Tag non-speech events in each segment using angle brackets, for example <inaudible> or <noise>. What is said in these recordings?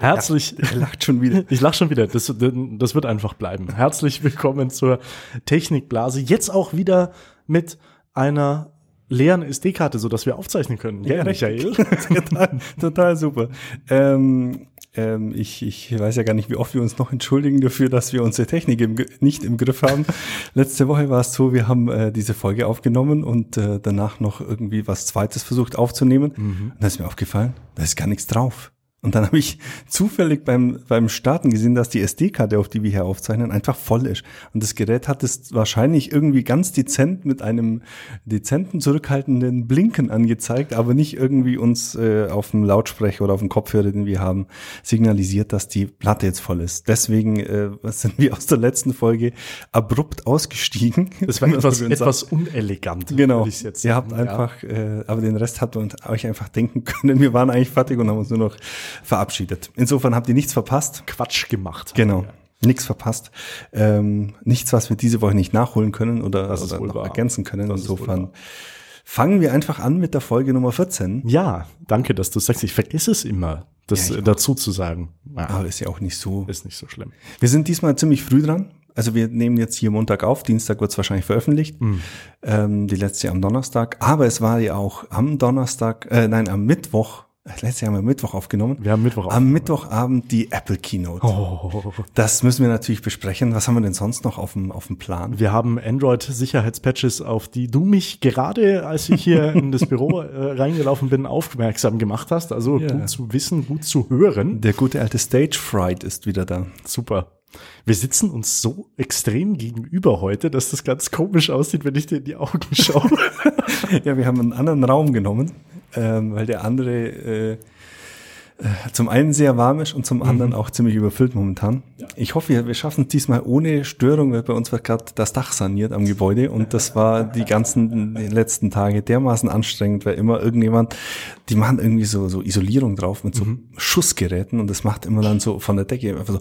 Herzlich. Er lacht schon wieder. Ich lach schon wieder. Das, das wird einfach bleiben. Herzlich willkommen zur Technikblase. Jetzt auch wieder mit einer leeren SD-Karte, so dass wir aufzeichnen können. Ja, Michael. <laughs> total, total super. Ähm, ähm, ich, ich weiß ja gar nicht, wie oft wir uns noch entschuldigen dafür, dass wir unsere Technik im, nicht im Griff haben. <laughs> Letzte Woche war es so, wir haben äh, diese Folge aufgenommen und äh, danach noch irgendwie was Zweites versucht aufzunehmen. Mhm. Und da ist mir aufgefallen, da ist gar nichts drauf. Und dann <laughs> habe ich zufällig beim, beim Starten gesehen, dass die SD-Karte, auf die wir hier aufzeichnen, einfach voll ist. Und das Gerät hat es wahrscheinlich irgendwie ganz dezent mit einem dezenten, zurückhaltenden Blinken angezeigt, aber nicht irgendwie uns äh, auf dem Lautsprecher oder auf dem Kopfhörer, den wir haben, signalisiert, dass die Platte jetzt voll ist. Deswegen äh, <laughs> sind wir aus der letzten Folge abrupt ausgestiegen. Das war <laughs> etwas, etwas unelegant. Genau. Jetzt Ihr habt ja. einfach, äh, aber den Rest habt ihr euch einfach denken können. Wir waren eigentlich fertig und haben uns nur noch verabschiedet. Insofern habt ihr nichts verpasst. Quatsch gemacht. Genau. Nichts verpasst. Ähm, nichts, was wir diese Woche nicht nachholen können oder, oder noch wahr. ergänzen können. Das Insofern fangen wir einfach an mit der Folge Nummer 14. Ja, danke, dass du sagst. Ich vergesse es immer, das ja, dazu zu sagen. Ja. Aber ist ja auch nicht so. Ist nicht so schlimm. Wir sind diesmal ziemlich früh dran. Also wir nehmen jetzt hier Montag auf, Dienstag wird es wahrscheinlich veröffentlicht, mhm. ähm, die letzte am Donnerstag. Aber es war ja auch am Donnerstag, äh, nein, am Mittwoch letztes Jahr haben wir Mittwoch aufgenommen. Wir haben Mittwoch Am Mittwochabend die Apple Keynote. Oh. Das müssen wir natürlich besprechen. Was haben wir denn sonst noch auf dem, auf dem Plan? Wir haben Android-Sicherheitspatches, auf die du mich gerade, als ich hier in das Büro äh, reingelaufen bin, aufmerksam gemacht hast. Also yeah. gut zu wissen, gut zu hören. Der gute alte Stage Fright ist wieder da. Super. Wir sitzen uns so extrem gegenüber heute, dass das ganz komisch aussieht, wenn ich dir in die Augen schaue. <laughs> ja, wir haben einen anderen Raum genommen ähm, weil der andere äh, äh, zum einen sehr warm ist und zum anderen mhm. auch ziemlich überfüllt momentan. Ja. Ich hoffe, wir, wir schaffen es diesmal ohne Störung, weil bei uns wird gerade das Dach saniert am Gebäude und das war die ganzen die letzten Tage dermaßen anstrengend, weil immer irgendjemand, die machen irgendwie so, so Isolierung drauf mit so mhm. Schussgeräten und das macht immer dann so von der Decke einfach so.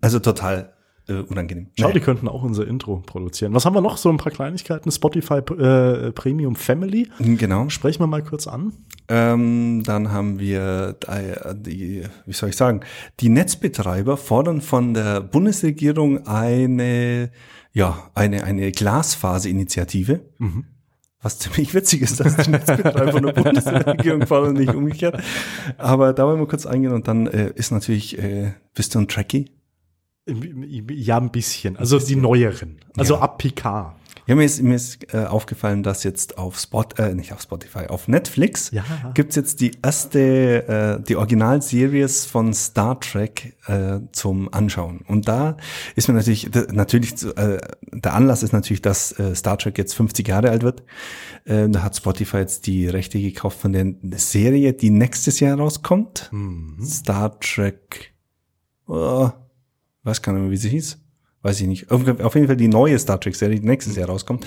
Also total äh, unangenehm. Schau, naja. die könnten auch unser Intro produzieren. Was haben wir noch? So ein paar Kleinigkeiten. Spotify äh, Premium Family. Genau. Sprechen wir mal kurz an. Ähm, dann haben wir die, wie soll ich sagen, die Netzbetreiber fordern von der Bundesregierung eine, ja, eine, eine Glasfaserinitiative. Mhm. Was ziemlich witzig ist, dass die Netzbetreiber von der <laughs> Bundesregierung fordern, nicht umgekehrt. Aber da wollen wir kurz eingehen und dann äh, ist natürlich, äh, bist du ein Trekkie? Ja, ein bisschen. Also die neueren. Also ja. ab Picard. Ja, mir ist, mir ist äh, aufgefallen, dass jetzt auf Spot, äh, nicht auf Spotify, auf Netflix ja. gibt's jetzt die erste, äh, die Originalseries von Star Trek äh, zum Anschauen. Und da ist mir natürlich, natürlich, äh, der Anlass ist natürlich, dass äh, Star Trek jetzt 50 Jahre alt wird. Äh, da hat Spotify jetzt die Rechte gekauft von der Serie, die nächstes Jahr rauskommt. Mhm. Star Trek. Oh, weiß gar nicht mehr, wie sie hieß. Weiß ich nicht. Auf jeden Fall die neue Star Trek-Serie, die nächstes Jahr rauskommt.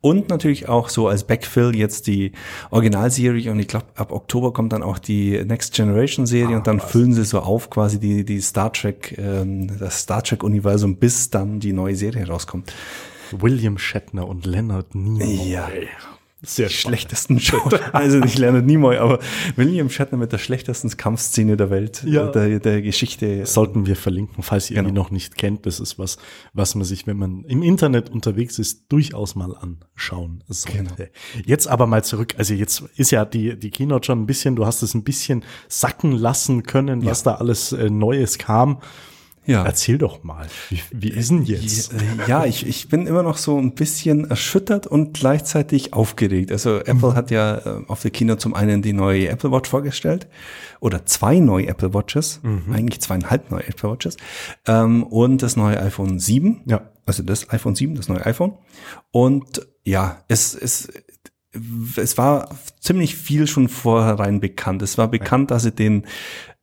Und natürlich auch so als Backfill jetzt die Originalserie und ich glaube, ab Oktober kommt dann auch die Next Generation-Serie ah, und dann was. füllen sie so auf quasi die, die Star Trek, ähm, das Star Trek-Universum, bis dann die neue Serie rauskommt. William Shatner und Leonard Nimoy. Ja. Sehr schlechtesten <laughs> Schauspieler. Also ich lerne Nimoy, aber William Shatner mit der schlechtesten Kampfszene der Welt, ja. der, der Geschichte. Sollten wir verlinken, falls ihr genau. ihn noch nicht kennt. Das ist was, was man sich, wenn man im Internet unterwegs ist, durchaus mal anschauen sollte. Genau. Jetzt aber mal zurück. Also jetzt ist ja die, die Keynote schon ein bisschen, du hast es ein bisschen sacken lassen können, was ja. da alles äh, Neues kam. Ja. Erzähl doch mal, wie, wie ist denn jetzt? Äh, ja, ich, ich bin immer noch so ein bisschen erschüttert und gleichzeitig aufgeregt. Also Apple mhm. hat ja äh, auf der Kino zum einen die neue Apple Watch vorgestellt oder zwei neue Apple Watches, mhm. eigentlich zweieinhalb neue Apple Watches ähm, und das neue iPhone 7. Ja. Also das iPhone 7, das neue iPhone. Und ja, es, es, es war ziemlich viel schon vorherein bekannt. Es war bekannt, dass sie den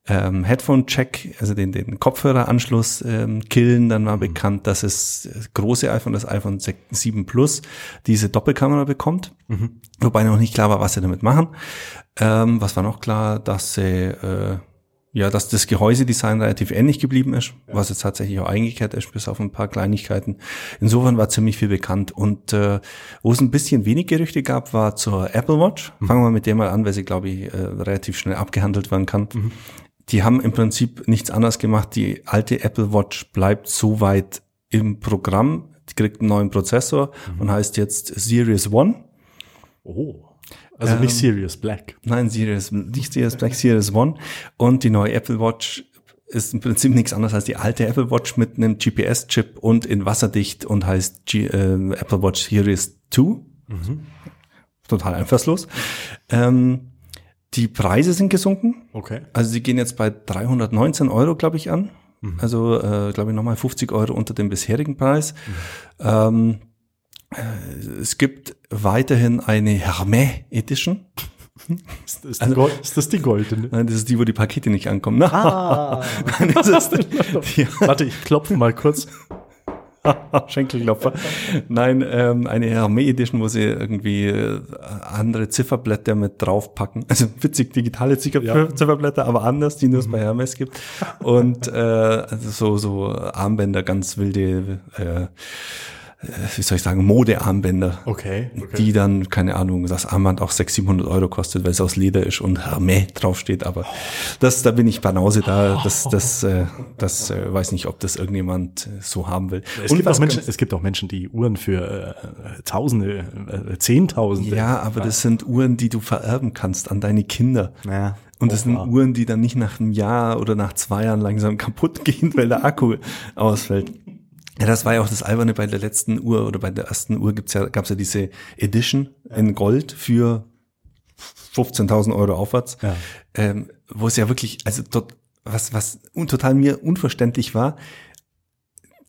ähm, Headphone-Check, also den, den Kopfhöreranschluss ähm, killen. Dann war mhm. bekannt, dass es große iPhone, das iPhone 7 Plus, diese Doppelkamera bekommt. Mhm. Wobei noch nicht klar war, was sie damit machen. Ähm, was war noch klar, dass sie äh, ja, dass das Gehäusedesign relativ ähnlich geblieben ist, ja. was jetzt tatsächlich auch eingekehrt ist, bis auf ein paar Kleinigkeiten. Insofern war ziemlich viel bekannt. Und äh, wo es ein bisschen wenig Gerüchte gab, war zur Apple Watch. Mhm. Fangen wir mit der mal an, weil sie, glaube ich, äh, relativ schnell abgehandelt werden kann. Mhm. Die haben im Prinzip nichts anderes gemacht. Die alte Apple Watch bleibt so weit im Programm. Die kriegt einen neuen Prozessor mhm. und heißt jetzt Series One. Oh. Also nicht ähm, Sirius Black. Nein, Sirius, nicht Sirius Black, Sirius One. Und die neue Apple Watch ist im Prinzip nichts anderes als die alte Apple Watch mit einem GPS-Chip und in wasserdicht und heißt G äh, Apple Watch Series 2. Mhm. Total einfallslos. Ähm, die Preise sind gesunken. Okay. Also sie gehen jetzt bei 319 Euro, glaube ich, an. Mhm. Also, äh, glaube ich, nochmal 50 Euro unter dem bisherigen Preis. Mhm. Ähm, äh, es gibt weiterhin eine Hermé Edition. <laughs> Ist das, also, ist das, die goldene? Nein, das ist die, wo die Pakete nicht ankommen. <laughs> Ah. Nein, das ist die, <laughs> Warte, ich klopfe mal kurz. <laughs> Schenkelklopfer. Nein, ähm, eine Hermé Edition, wo sie irgendwie äh, andere Zifferblätter mit draufpacken. <laughs> Also witzig, digitale Ziffer ja. Zifferblätter, aber anders, die nur es mhm. bei Hermes gibt. Und äh, also so, so Armbänder, ganz wilde äh, wie soll ich sagen, Modearmbänder. Okay, okay. Die dann, keine Ahnung, das Armband auch 600, 700 Euro kostet, weil es aus Leder ist und Hermé draufsteht. Aber das, da bin ich Banause da. Das, das, äh, das äh, weiß nicht, ob das irgendjemand äh, so haben will. Es, und gibt auch Menschen, es gibt auch Menschen, die Uhren für äh, Tausende, äh, Zehntausende. Ja, aber das sind Uhren, die du vererben kannst an deine Kinder. Ja. Und das sind Uhren, die dann nicht nach einem Jahr oder nach zwei Jahren langsam <laughs> kaputt gehen, weil der Akku ausfällt. Ja, das war ja auch das Alberne bei der letzten Uhr oder bei der ersten Uhr gibt's ja, gab's ja diese Edition in Gold für 15.000 Euro aufwärts, ja. ähm, wo es ja wirklich, also dort, was, was total mir unverständlich war,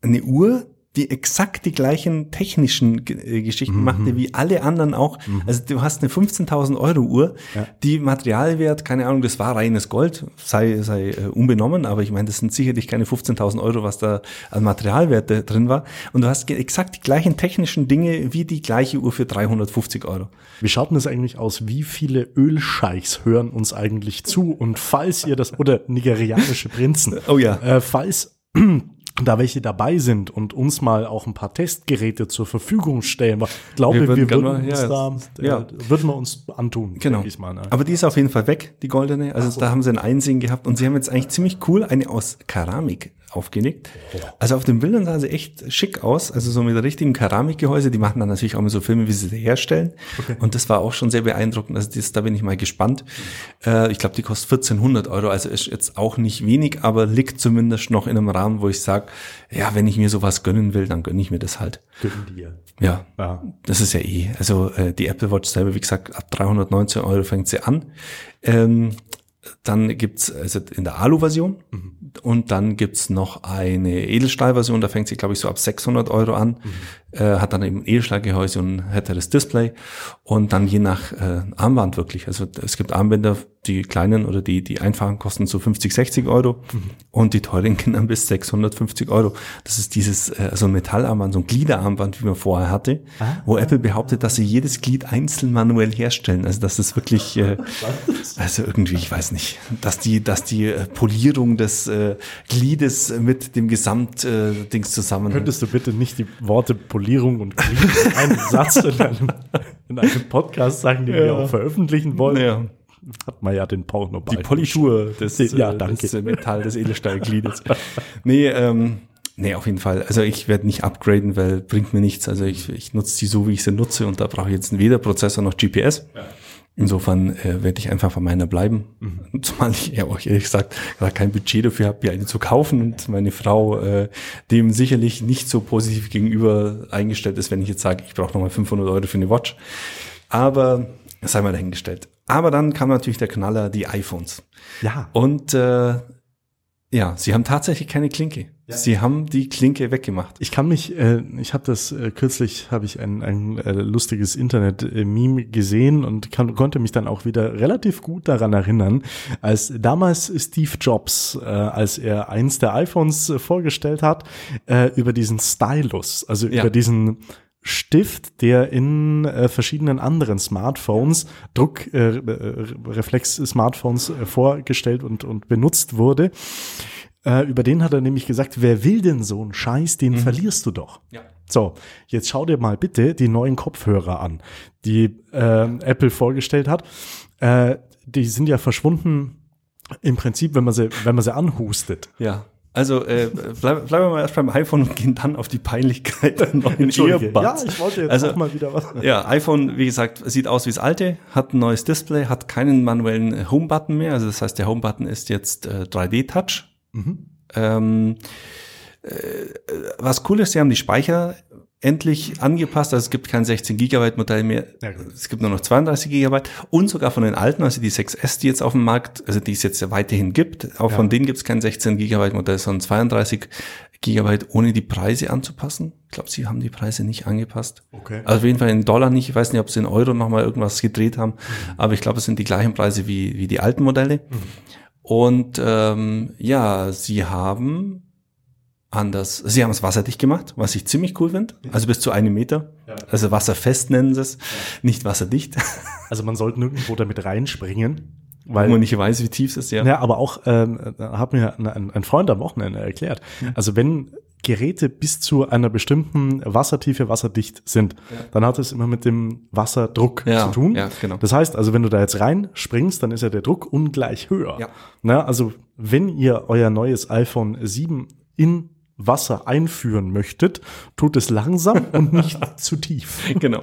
eine Uhr, die exakt die gleichen technischen äh, Geschichten mhm. machte wie alle anderen auch. Mhm. Also du hast eine 15.000 Euro Uhr, ja. die Materialwert, keine Ahnung, das war reines Gold, sei, sei äh, unbenommen, aber ich meine, das sind sicherlich keine 15.000 Euro, was da an Materialwert drin war. Und du hast exakt die gleichen technischen Dinge wie die gleiche Uhr für 350 Euro. Wie schaut denn das eigentlich aus? Wie viele Ölscheichs hören uns eigentlich zu? Und falls ihr das, oder nigerianische Prinzen, <laughs> oh ja, äh, falls da welche dabei sind und uns mal auch ein paar Testgeräte zur Verfügung stellen. Ich glaube, wir würden, wir würden uns ja, da, ja. Äh, würden wir uns antun. Genau. Mal, ne? Aber die ist auf jeden Fall weg, die goldene. Also so. da haben sie ein Einsehen gehabt und sie haben jetzt eigentlich ziemlich cool eine aus Keramik aufgelegt. Also auf den Bildern sah sie echt schick aus, also so mit richtigen Keramikgehäuse. Die machen dann natürlich auch immer so Filme, wie sie sie herstellen. Okay. Und das war auch schon sehr beeindruckend. Also das, da bin ich mal gespannt. Äh, ich glaube, die kostet 1400 Euro, also ist jetzt auch nicht wenig, aber liegt zumindest noch in einem Rahmen, wo ich sage, ja, wenn ich mir sowas gönnen will, dann gönne ich mir das halt. Gönnen dir. Ja, ja, das ist ja eh. Also äh, die Apple Watch selber, wie gesagt, ab 319 Euro fängt sie an. Ähm, dann gibt's also in der Alu-Version mhm. und dann gibt's noch eine Edelstahl-Version, da fängt sie, glaube ich, so ab 600 Euro an, mhm. Äh, hat dann eben Edelstahlgehäuse und hätte das Display und dann je nach äh, Armband wirklich. Also es gibt Armbänder, die kleinen oder die, die einfachen kosten so 50, 60 Euro mhm. und die teuren <laughs> gehen dann bis 650 Euro. Das ist dieses, äh, so ein Metallarmband, so ein Gliederarmband, wie man vorher hatte, ah. wo Apple behauptet, dass sie jedes Glied einzeln manuell herstellen. Also das ist wirklich, äh, <laughs> also irgendwie, ich weiß nicht, dass die, dass die äh, Polierung des äh, Gliedes mit dem Gesamtdings äh, zusammen. Könntest du bitte nicht die Worte Polierung und Glied in einem <laughs> Satz in einem, in einem Podcast sagen, den ja. wir auch veröffentlichen wollen? Ja hat man ja den Pornoball. Die Politur des, ja, äh, danke. des Metall des Edelstahlgliedes. nee, ähm, nee, auf jeden Fall. Also ich werde nicht upgraden, weil bringt mir nichts. Also ich, ich nutze die so, wie ich sie nutze und da brauche ich jetzt weder Prozessor noch GPS. Ja. Insofern äh, werde ich einfach bei meiner bleiben. Mhm. Zumal ich ja auch ehrlich gesagt gar kein Budget dafür habe, mir eine zu kaufen und meine Frau äh, dem sicherlich nicht so positiv gegenüber eingestellt ist, wenn ich jetzt sage, ich brauche nochmal 500 Euro für eine Watch. Aber sei mal dahingestellt. Aber dann kam natürlich der Knaller, die iPhones. Ja. Und äh, ja, sie haben tatsächlich keine Klinke. Ja. Sie haben die Klinke weggemacht. Ich kann mich, äh, ich habe das äh, kürzlich, habe ich ein, ein äh, lustiges Internet-Meme gesehen und kann, konnte mich dann auch wieder relativ gut daran erinnern, als damals Steve Jobs, äh, als er eins der iPhones äh, vorgestellt hat, äh, über diesen Stylus, also ja. über diesen Stift, der in äh, verschiedenen anderen Smartphones, Druckreflex-Smartphones äh, äh, vorgestellt und, und benutzt wurde. Äh, über den hat er nämlich gesagt, wer will denn so einen Scheiß, den mhm. verlierst du doch. Ja. So, jetzt schau dir mal bitte die neuen Kopfhörer an, die äh, Apple vorgestellt hat. Äh, die sind ja verschwunden im Prinzip, wenn man sie, wenn man sie anhustet. Ja. Also äh, bleib, bleiben wir mal erst beim iPhone und gehen dann auf die Peinlichkeit der neuen Earbuds. Ja, ich wollte jetzt also, auch mal wieder was. Ja, iPhone, wie gesagt, sieht aus wie das alte, hat ein neues Display, hat keinen manuellen Home-Button mehr. Also das heißt, der Home-Button ist jetzt äh, 3D-Touch. Mhm. Ähm, äh, was cool ist, sie haben die Speicher endlich angepasst. Also es gibt kein 16 Gigabyte Modell mehr. Ja, es gibt nur noch 32 Gigabyte und sogar von den alten, also die 6S, die jetzt auf dem Markt, also die es jetzt weiterhin gibt, auch ja. von denen gibt es kein 16 Gigabyte Modell, sondern 32 Gigabyte, ohne die Preise anzupassen. Ich glaube, sie haben die Preise nicht angepasst. Okay. Also auf jeden Fall in Dollar nicht. Ich weiß nicht, ob sie in Euro nochmal irgendwas gedreht haben, mhm. aber ich glaube, es sind die gleichen Preise wie, wie die alten Modelle. Mhm. Und ähm, ja, sie haben anders. Sie haben es wasserdicht gemacht, was ich ziemlich cool finde. Also bis zu einem Meter. Ja. Also wasserfest nennen sie es, ja. nicht wasserdicht. <laughs> Also man sollte nirgendwo damit reinspringen. Weil man nicht weiß, wie tief es ist, ja. Ja, aber auch, ähm, hat mir ein, ein Freund am Wochenende erklärt. Mhm. Also wenn Geräte bis zu einer bestimmten Wassertiefe wasserdicht sind, ja. dann hat es immer mit dem Wasserdruck ja, zu tun. Ja, genau. Das heißt also, wenn du da jetzt reinspringst, dann ist ja der Druck ungleich höher. Ja. Na, also wenn ihr euer neues iPhone 7 in Wasser einführen möchtet, tut es langsam und nicht <laughs> zu tief. Genau.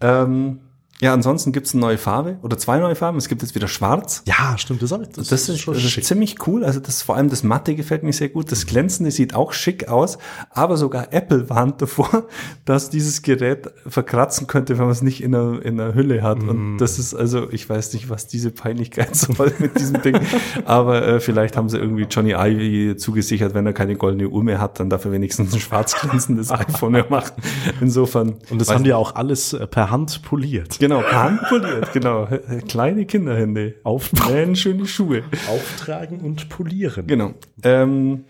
Ähm, ja, ansonsten gibt's eine neue Farbe oder zwei neue Farben. Es gibt jetzt wieder Schwarz. Ja, stimmt. Das, das, das ist, schon das ist ziemlich cool. Also das vor allem das Matte gefällt mir sehr gut. Das Glänzende sieht auch schick aus. Aber sogar Apple warnt davor, <laughs> dass dieses Gerät verkratzen könnte, wenn man es nicht in einer, in einer Hülle hat. Mm. Und das ist also, ich weiß nicht, was diese Peinlichkeit <laughs> soll mit diesem Ding. Aber äh, vielleicht haben sie irgendwie Johnny Ivy zugesichert, wenn er keine goldene Uhr mehr hat, dann darf er wenigstens ein schwarz glänzendes <laughs> iPhone mehr machen. Insofern. Und das haben die auch alles äh, per Hand poliert. Genau. Genau, handpoliert, genau. Kleine Kinderhände. Auftragen. schöne Schuhe. Auftragen und polieren. Genau. Ähm,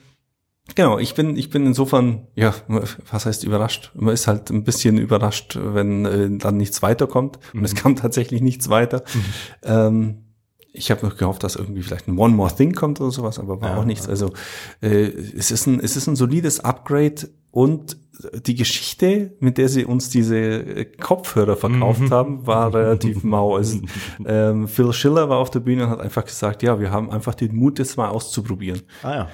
genau, ich bin, ich bin insofern, ja, was heißt überrascht? Man ist halt ein bisschen überrascht, wenn äh, dann nichts weiterkommt. Und es mhm. kam tatsächlich nichts weiter. Mhm. Ähm, ich habe noch gehofft, dass irgendwie vielleicht ein One More Thing kommt oder sowas, aber war ja, auch nichts. Also äh, es ist ein es ist ein solides Upgrade und die Geschichte, mit der sie uns diese äh, Kopfhörer verkauft mhm. haben, war <laughs> relativ mau. Also, ähm, Phil Schiller war auf der Bühne und hat einfach gesagt, ja, wir haben einfach den Mut, das mal auszuprobieren. Ah ja.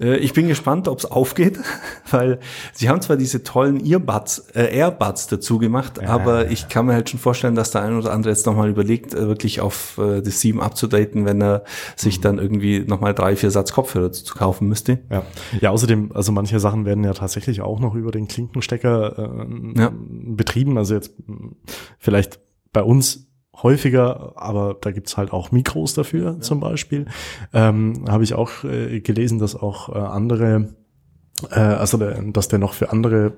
Äh, ich bin gespannt, ob es aufgeht, <laughs> weil sie haben zwar diese tollen Earbuds, äh, Airbuds dazu gemacht, ja, aber ich kann mir halt schon vorstellen, dass der ein oder andere jetzt nochmal überlegt, äh, wirklich auf äh, das 7 abzudaten, wenn er sich mhm. dann irgendwie nochmal drei, vier Satz Kopfhörer zu, zu, kaufen müsste. Ja. ja, außerdem, also manche Sachen werden ja tatsächlich auch noch über den Klinkenstecker äh, ja. betrieben. Also jetzt vielleicht bei uns häufiger, aber da gibt's halt auch Mikros dafür ja. zum Beispiel. Ähm, Habe ich auch äh, gelesen, dass auch äh, andere äh, also der, dass der noch für andere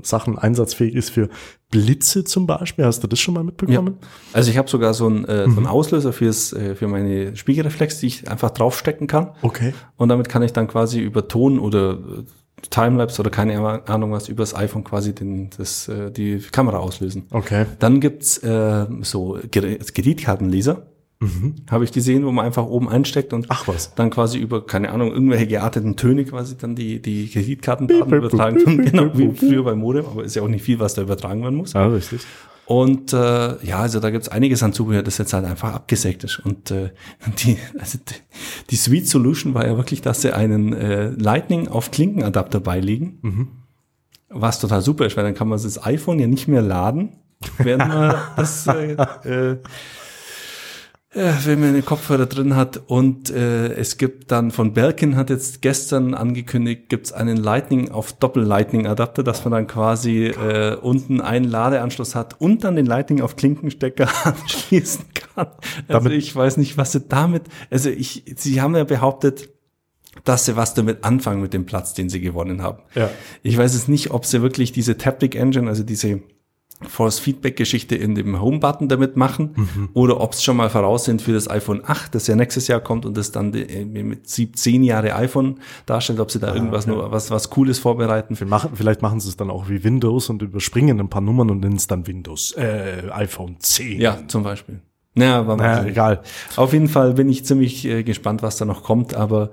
äh, Sachen einsatzfähig ist, für Blitze zum Beispiel. Hast du das schon mal mitbekommen? Ja. Also ich habe sogar so einen, äh, mhm. so einen Auslöser fürs, äh, für meine Spiegelreflex, die ich einfach draufstecken kann. Okay. Und damit kann ich dann quasi über Ton oder Timelapse oder keine Ahnung was übers iPhone quasi den, das, äh, die Kamera auslösen. Okay. Dann gibt's äh, so Kreditkartenleser. Mhm. Habe ich gesehen, wo man einfach oben einsteckt und Ach was. dann quasi über, keine Ahnung, irgendwelche gearteten Töne quasi dann die, die Kreditkartendaten übertragen. genau, wie früher beim Modem, aber ist ja auch nicht viel, was da übertragen werden muss. Ja, richtig. Und äh, ja, also da gibt's einiges an Zubehör, das jetzt halt einfach abgesägt ist. Und äh, <laughs> die, also die, die Sweet Solution war ja wirklich, dass sie einen äh, Lightning auf Klinkenadapter beilegen. Mhm. Was total super ist, weil dann kann man das iPhone ja nicht mehr laden, während man <laughs> das äh, äh, wenn man einen Kopfhörer drin hat. Und äh, es gibt dann von Belkin hat jetzt gestern angekündigt, gibt's einen Lightning auf Doppel-Lightning-Adapter, dass man dann quasi äh, unten einen Ladeanschluss hat und dann den Lightning auf Klinkenstecker <laughs> anschließen kann. Also damit ich weiß nicht, was sie damit. Also ich, sie haben ja behauptet, dass sie was damit anfangen mit dem Platz, den sie gewonnen haben. Ja. Ich weiß es nicht, ob sie wirklich diese Taptic Engine, also diese Force-Feedback-Geschichte in dem Home-Button damit machen mhm. oder ob es schon mal voraus sind für das iPhone 8, das ja nächstes Jahr kommt und das dann mit 17 Jahre iPhone darstellt, ob sie da ah, irgendwas okay. nur was, was Cooles vorbereiten. Vielleicht machen, vielleicht machen sie es dann auch wie Windows und überspringen ein paar Nummern und nennen es dann Windows, äh, iPhone 10. Ja, zum Beispiel. Naja, aber naja, egal. Auf jeden Fall bin ich ziemlich äh, gespannt, was da noch kommt, aber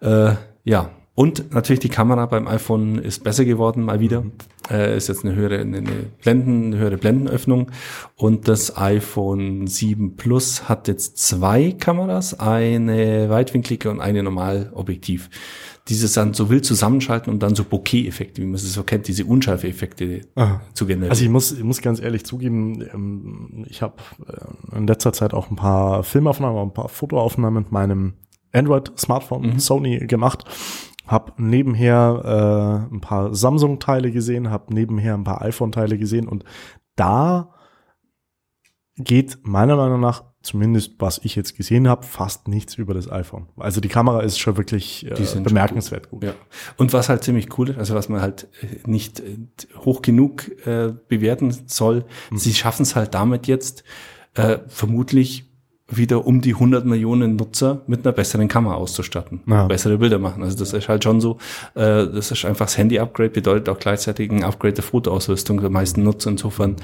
äh, ja, und natürlich die Kamera beim iPhone ist besser geworden, mal wieder. Mhm. Äh, ist jetzt eine höhere, eine Blenden, eine höhere Blendenöffnung. Und das iPhone 7 Plus hat jetzt zwei Kameras, eine weitwinklige und eine Normalobjektiv. Dieses dann so wild zusammenschalten und dann so Bokeh-Effekte, wie man es so kennt, diese Unschärfe-Effekte zu generieren. Also ich muss, ich muss ganz ehrlich zugeben, ähm, ich habe äh, in letzter Zeit auch ein paar Filmaufnahmen, ein paar Fotoaufnahmen mit meinem Android-Smartphone mhm. Sony gemacht habe nebenher äh, ein paar Samsung-Teile gesehen, habe nebenher ein paar iPhone-Teile gesehen und da geht meiner Meinung nach, zumindest was ich jetzt gesehen habe, fast nichts über das iPhone. Also die Kamera ist schon wirklich äh, bemerkenswert gut. gut. Ja. Und was halt ziemlich cool ist, also was man halt äh, nicht äh, hoch genug äh, bewerten soll, mhm. sie schaffen es halt damit jetzt äh, vermutlich wieder um die 100 Millionen Nutzer mit einer besseren Kamera auszustatten, ja. bessere Bilder machen. Also das ist halt schon so, äh, das ist einfach das Handy-Upgrade, bedeutet auch gleichzeitig ein Upgrade der Fotoausrüstung der meisten Nutzer. Insofern mhm.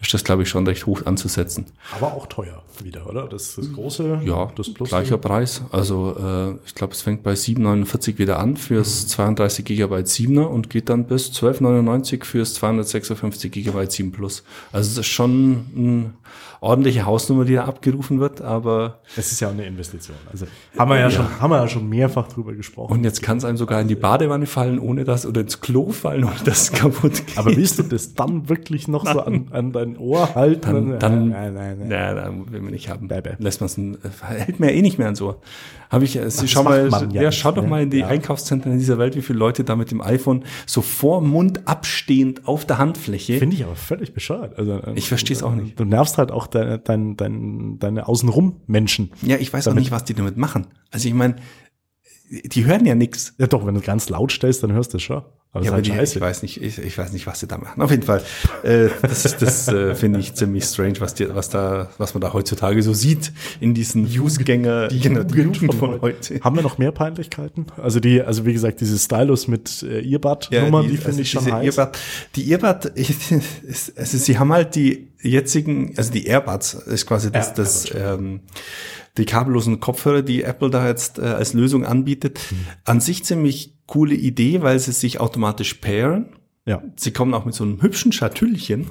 ist das, glaube ich, schon recht hoch anzusetzen. Aber auch teuer wieder, oder? Das, das große, ja, das Plus. Gleicher Preis. Also äh, ich glaube, es fängt bei 7,49 wieder an fürs mhm. 32 Gigabyte 7er und geht dann bis 12,99 fürs 256 Gigabyte 7 Plus. Also es ist schon ein ordentliche Hausnummer, die da abgerufen wird, aber. Es ist ja auch eine Investition. Also haben wir ja, ja. schon, haben wir ja schon mehrfach drüber gesprochen. Und jetzt kann es einem sogar in die Badewanne fallen, ohne das, oder ins Klo fallen, ohne das kaputt geht. Aber willst du das dann wirklich noch so an, an dein Ohr halten? Dann, dann, nein, nein, nein. nein, nein will man nicht haben. Bäh, bäh. Lässt man es, hält mir ja eh nicht mehr ans Ohr. Habe ich, Sie schau mal, ja, ja, schau doch mal in die. Einkaufszentren in dieser Welt, wie viele Leute da mit dem iPhone so vor Mund abstehend auf der Handfläche. Finde ich aber völlig bescheuert. Also, ich verstehe es auch nicht. Du nervst halt auch deine, deine, deine, deine außenrum Menschen. Ja, ich weiß auch nicht, was die damit machen. Also ich meine, die hören ja nichts. Ja doch, wenn du ganz laut stellst, dann hörst du es schon. Aber, ja, aber die, ich weiß nicht, ich, ich, weiß nicht, was sie da machen. Auf jeden Fall, äh, das, ist, das äh, finde ich ziemlich strange, was, die, was da, was man da heutzutage so sieht in diesen Newsgänger, die, genau, die Jugend von, von heute. Haben wir noch mehr Peinlichkeiten? Also die, also wie gesagt, diese Stylus mit äh, Earbud-Nummer, ja, die, die finde also ich schon heiß. Earbud, die Earbud, <laughs> ich, also sie haben halt die jetzigen, also die Airbuds ist quasi das, ja, das, ähm, die kabellosen Kopfhörer, die Apple da jetzt äh, als Lösung anbietet. Mhm. An sich ziemlich coole Idee, weil sie sich automatisch pairen. Ja. Sie kommen auch mit so einem hübschen Schatüllchen,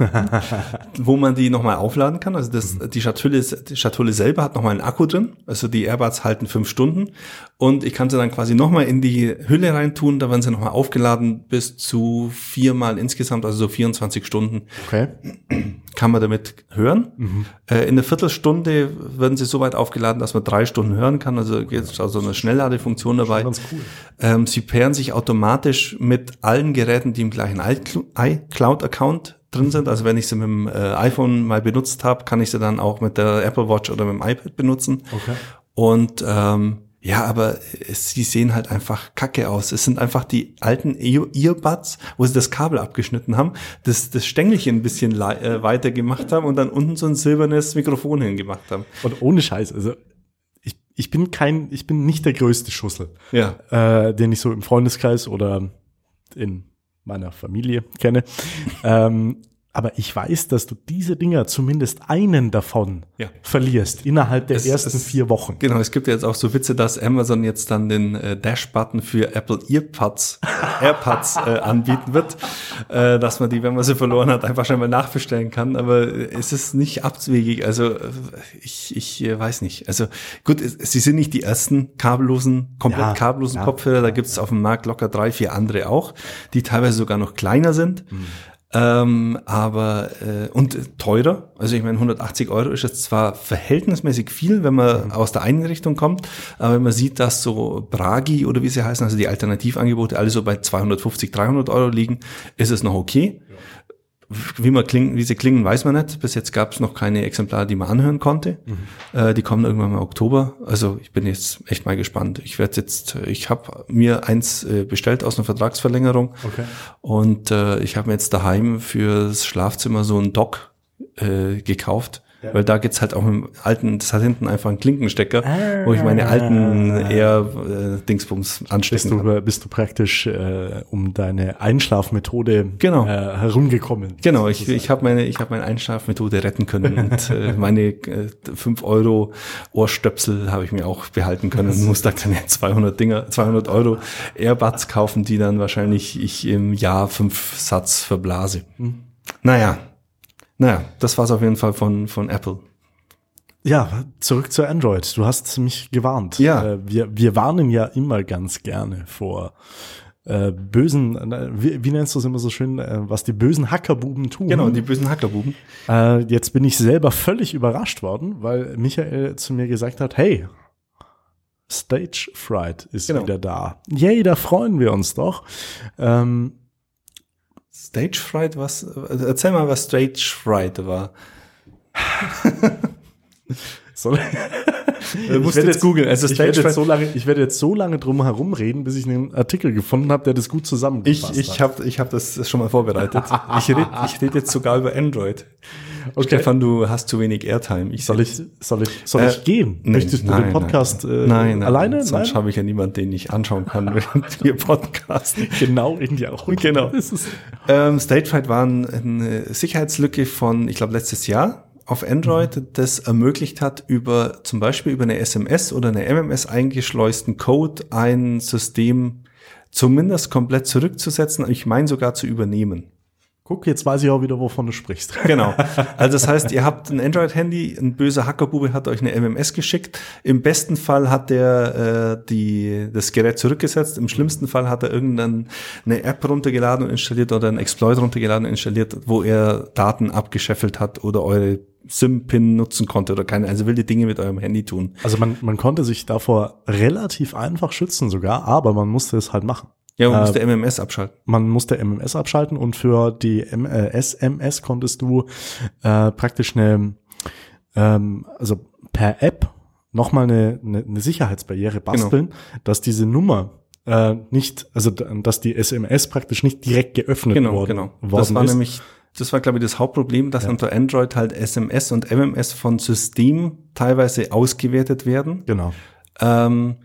<laughs> wo man die nochmal aufladen kann. Also das, mhm. die, Schatulle, die Schatulle selber hat nochmal einen Akku drin. Also die Airbuds halten fünf Stunden. Und ich kann sie dann quasi nochmal in die Hülle reintun. Da werden sie nochmal aufgeladen bis zu viermal insgesamt, also so 24 Stunden. Okay. Kann man damit hören. Mhm. Äh, in einer Viertelstunde werden sie so weit aufgeladen, dass man drei Stunden hören kann. Also jetzt also eine Schnellladefunktion dabei. Ganz cool. Ähm, sie pairen sich automatisch mit allen Geräten, die im gleichen iCloud-Account drin sind. Also wenn ich sie mit dem äh, iPhone mal benutzt habe, kann ich sie dann auch mit der Apple Watch oder mit dem iPad benutzen. Okay. Und ähm, ja, aber sie sehen halt einfach kacke aus. Es sind einfach die alten Earbuds, wo sie das Kabel abgeschnitten haben, das, das Stängelchen ein bisschen äh, weiter gemacht haben und dann unten so ein silbernes Mikrofon hingemacht haben. Und ohne Scheiß, also ich, ich bin kein, ich bin nicht der größte Schussel, ja. äh, den ich so im Freundeskreis oder in meiner Familie kenne. ähm, aber ich weiß, dass du diese Dinger, zumindest einen davon, ja. verlierst innerhalb der es, ersten es, vier Wochen. Genau, es gibt ja jetzt auch so Witze, dass Amazon jetzt dann den äh, Dash-Button für Apple Earpods, AirPods äh, <laughs> anbieten wird, äh, dass man die, wenn man sie verloren hat, einfach schon mal nachbestellen kann. Aber es ist nicht abwegig. Also äh, ich, ich äh, weiß nicht. Also gut, sie sind nicht die ersten kabellosen, komplett ja, kabellosen ja, Kopfhörer. Da gibt es auf dem Markt locker drei, vier andere auch, die teilweise sogar noch kleiner sind. Mhm. Ähm, aber äh, und teurer. Also ich meine, 180 Euro ist jetzt zwar verhältnismäßig viel, wenn man mhm. aus der Einrichtung kommt, aber wenn man sieht, dass so Bragi oder wie sie heißen, also die Alternativangebote alle so bei 250, 300 Euro liegen, ist es noch okay. Wie, man klingen, wie sie klingen, weiß man nicht. Bis jetzt gab es noch keine Exemplare, die man anhören konnte. Mhm. Äh, die kommen irgendwann mal Oktober. Also ich bin jetzt echt mal gespannt. Ich werde jetzt, ich habe mir eins äh, bestellt aus einer Vertragsverlängerung okay. und äh, ich habe mir jetzt daheim fürs Schlafzimmer so ein Dock äh, gekauft ja. Weil da geht's halt auch im alten, das hat hinten einfach einen Klinkenstecker, ah, wo ich meine alten eher äh, Dingsbums anstecken bist du, kann. Bist du praktisch äh, um deine Einschlafmethode genau. äh, herumgekommen? Genau, ich, ich habe meine, ich habe meine Einschlafmethode retten können <laughs> und äh, meine äh, 5 Euro Ohrstöpsel habe ich mir auch behalten können und muss da keine 200 Dinger, 200 Euro Airbuds kaufen, die dann wahrscheinlich ich im Jahr fünf Satz verblase. Hm. Naja, naja, das war's auf jeden Fall von, von Apple. Ja, zurück zu Android. Du hast mich gewarnt. Ja. Äh, wir, wir warnen ja immer ganz gerne vor äh, bösen, wie, wie nennst du es immer so schön, äh, was die bösen Hackerbuben tun. Genau, die bösen Hackerbuben. Äh, jetzt bin ich selber völlig überrascht worden, weil Michael zu mir gesagt hat, hey, Stage Fright ist genau. wieder da. Yay, da freuen wir uns doch. Ähm, Stage Fright, was? Erzähl mal, was Stage Fright war. <laughs> Soll du musst jetzt, jetzt googeln. Also ich, werde jetzt so lange, ich werde jetzt so lange drum herum reden, bis ich einen Artikel gefunden habe, der das gut zusammengefasst ich, ich hat. Hab, ich habe das schon mal vorbereitet. <laughs> ich rede ich red jetzt sogar über Android. Okay. Stefan, du hast zu wenig Airtime. Ich soll ich, soll ich, soll ich äh, gehen? Möchtest du den Podcast nein, äh, nein, nein, alleine? Sonst habe ich ja niemanden, den ich anschauen kann, <laughs> während wir podcasten. Genau, irgendwie auch. Genau. ähm, Statefright war eine Sicherheitslücke von, ich glaube, letztes Jahr auf Android, mhm. das ermöglicht hat, über zum Beispiel über eine SMS oder eine MMS eingeschleusten Code ein System zumindest komplett zurückzusetzen, ich meine sogar zu übernehmen. Guck, jetzt weiß ich auch wieder, wovon du sprichst. <laughs> Genau. Also das heißt, ihr habt ein Android-Handy, ein böser Hackerbube hat euch eine MMS geschickt. Im besten Fall hat der äh, die, das Gerät zurückgesetzt. Im schlimmsten Fall hat er irgendeine App runtergeladen und installiert oder ein Exploit runtergeladen und installiert, wo er Daten abgescheffelt hat oder eure SIM-Pin nutzen konnte oder keine, also wilde Dinge mit eurem Handy tun. Also man, man konnte sich davor relativ einfach schützen sogar, aber man musste es halt machen. Ja, man äh, musste MMS abschalten. Man musste MMS abschalten und für die M äh, SMS konntest du äh, praktisch eine, ähm, also per App nochmal eine, eine, eine Sicherheitsbarriere genau. basteln, genau. dass diese Nummer äh, nicht, also dass die SMS praktisch nicht direkt geöffnet genau, worden, genau. worden das war ist. nämlich das war, glaube ich, das Hauptproblem, dass ja. unter Android halt SMS und MMS von System teilweise ausgewertet werden. Genau. Ähm,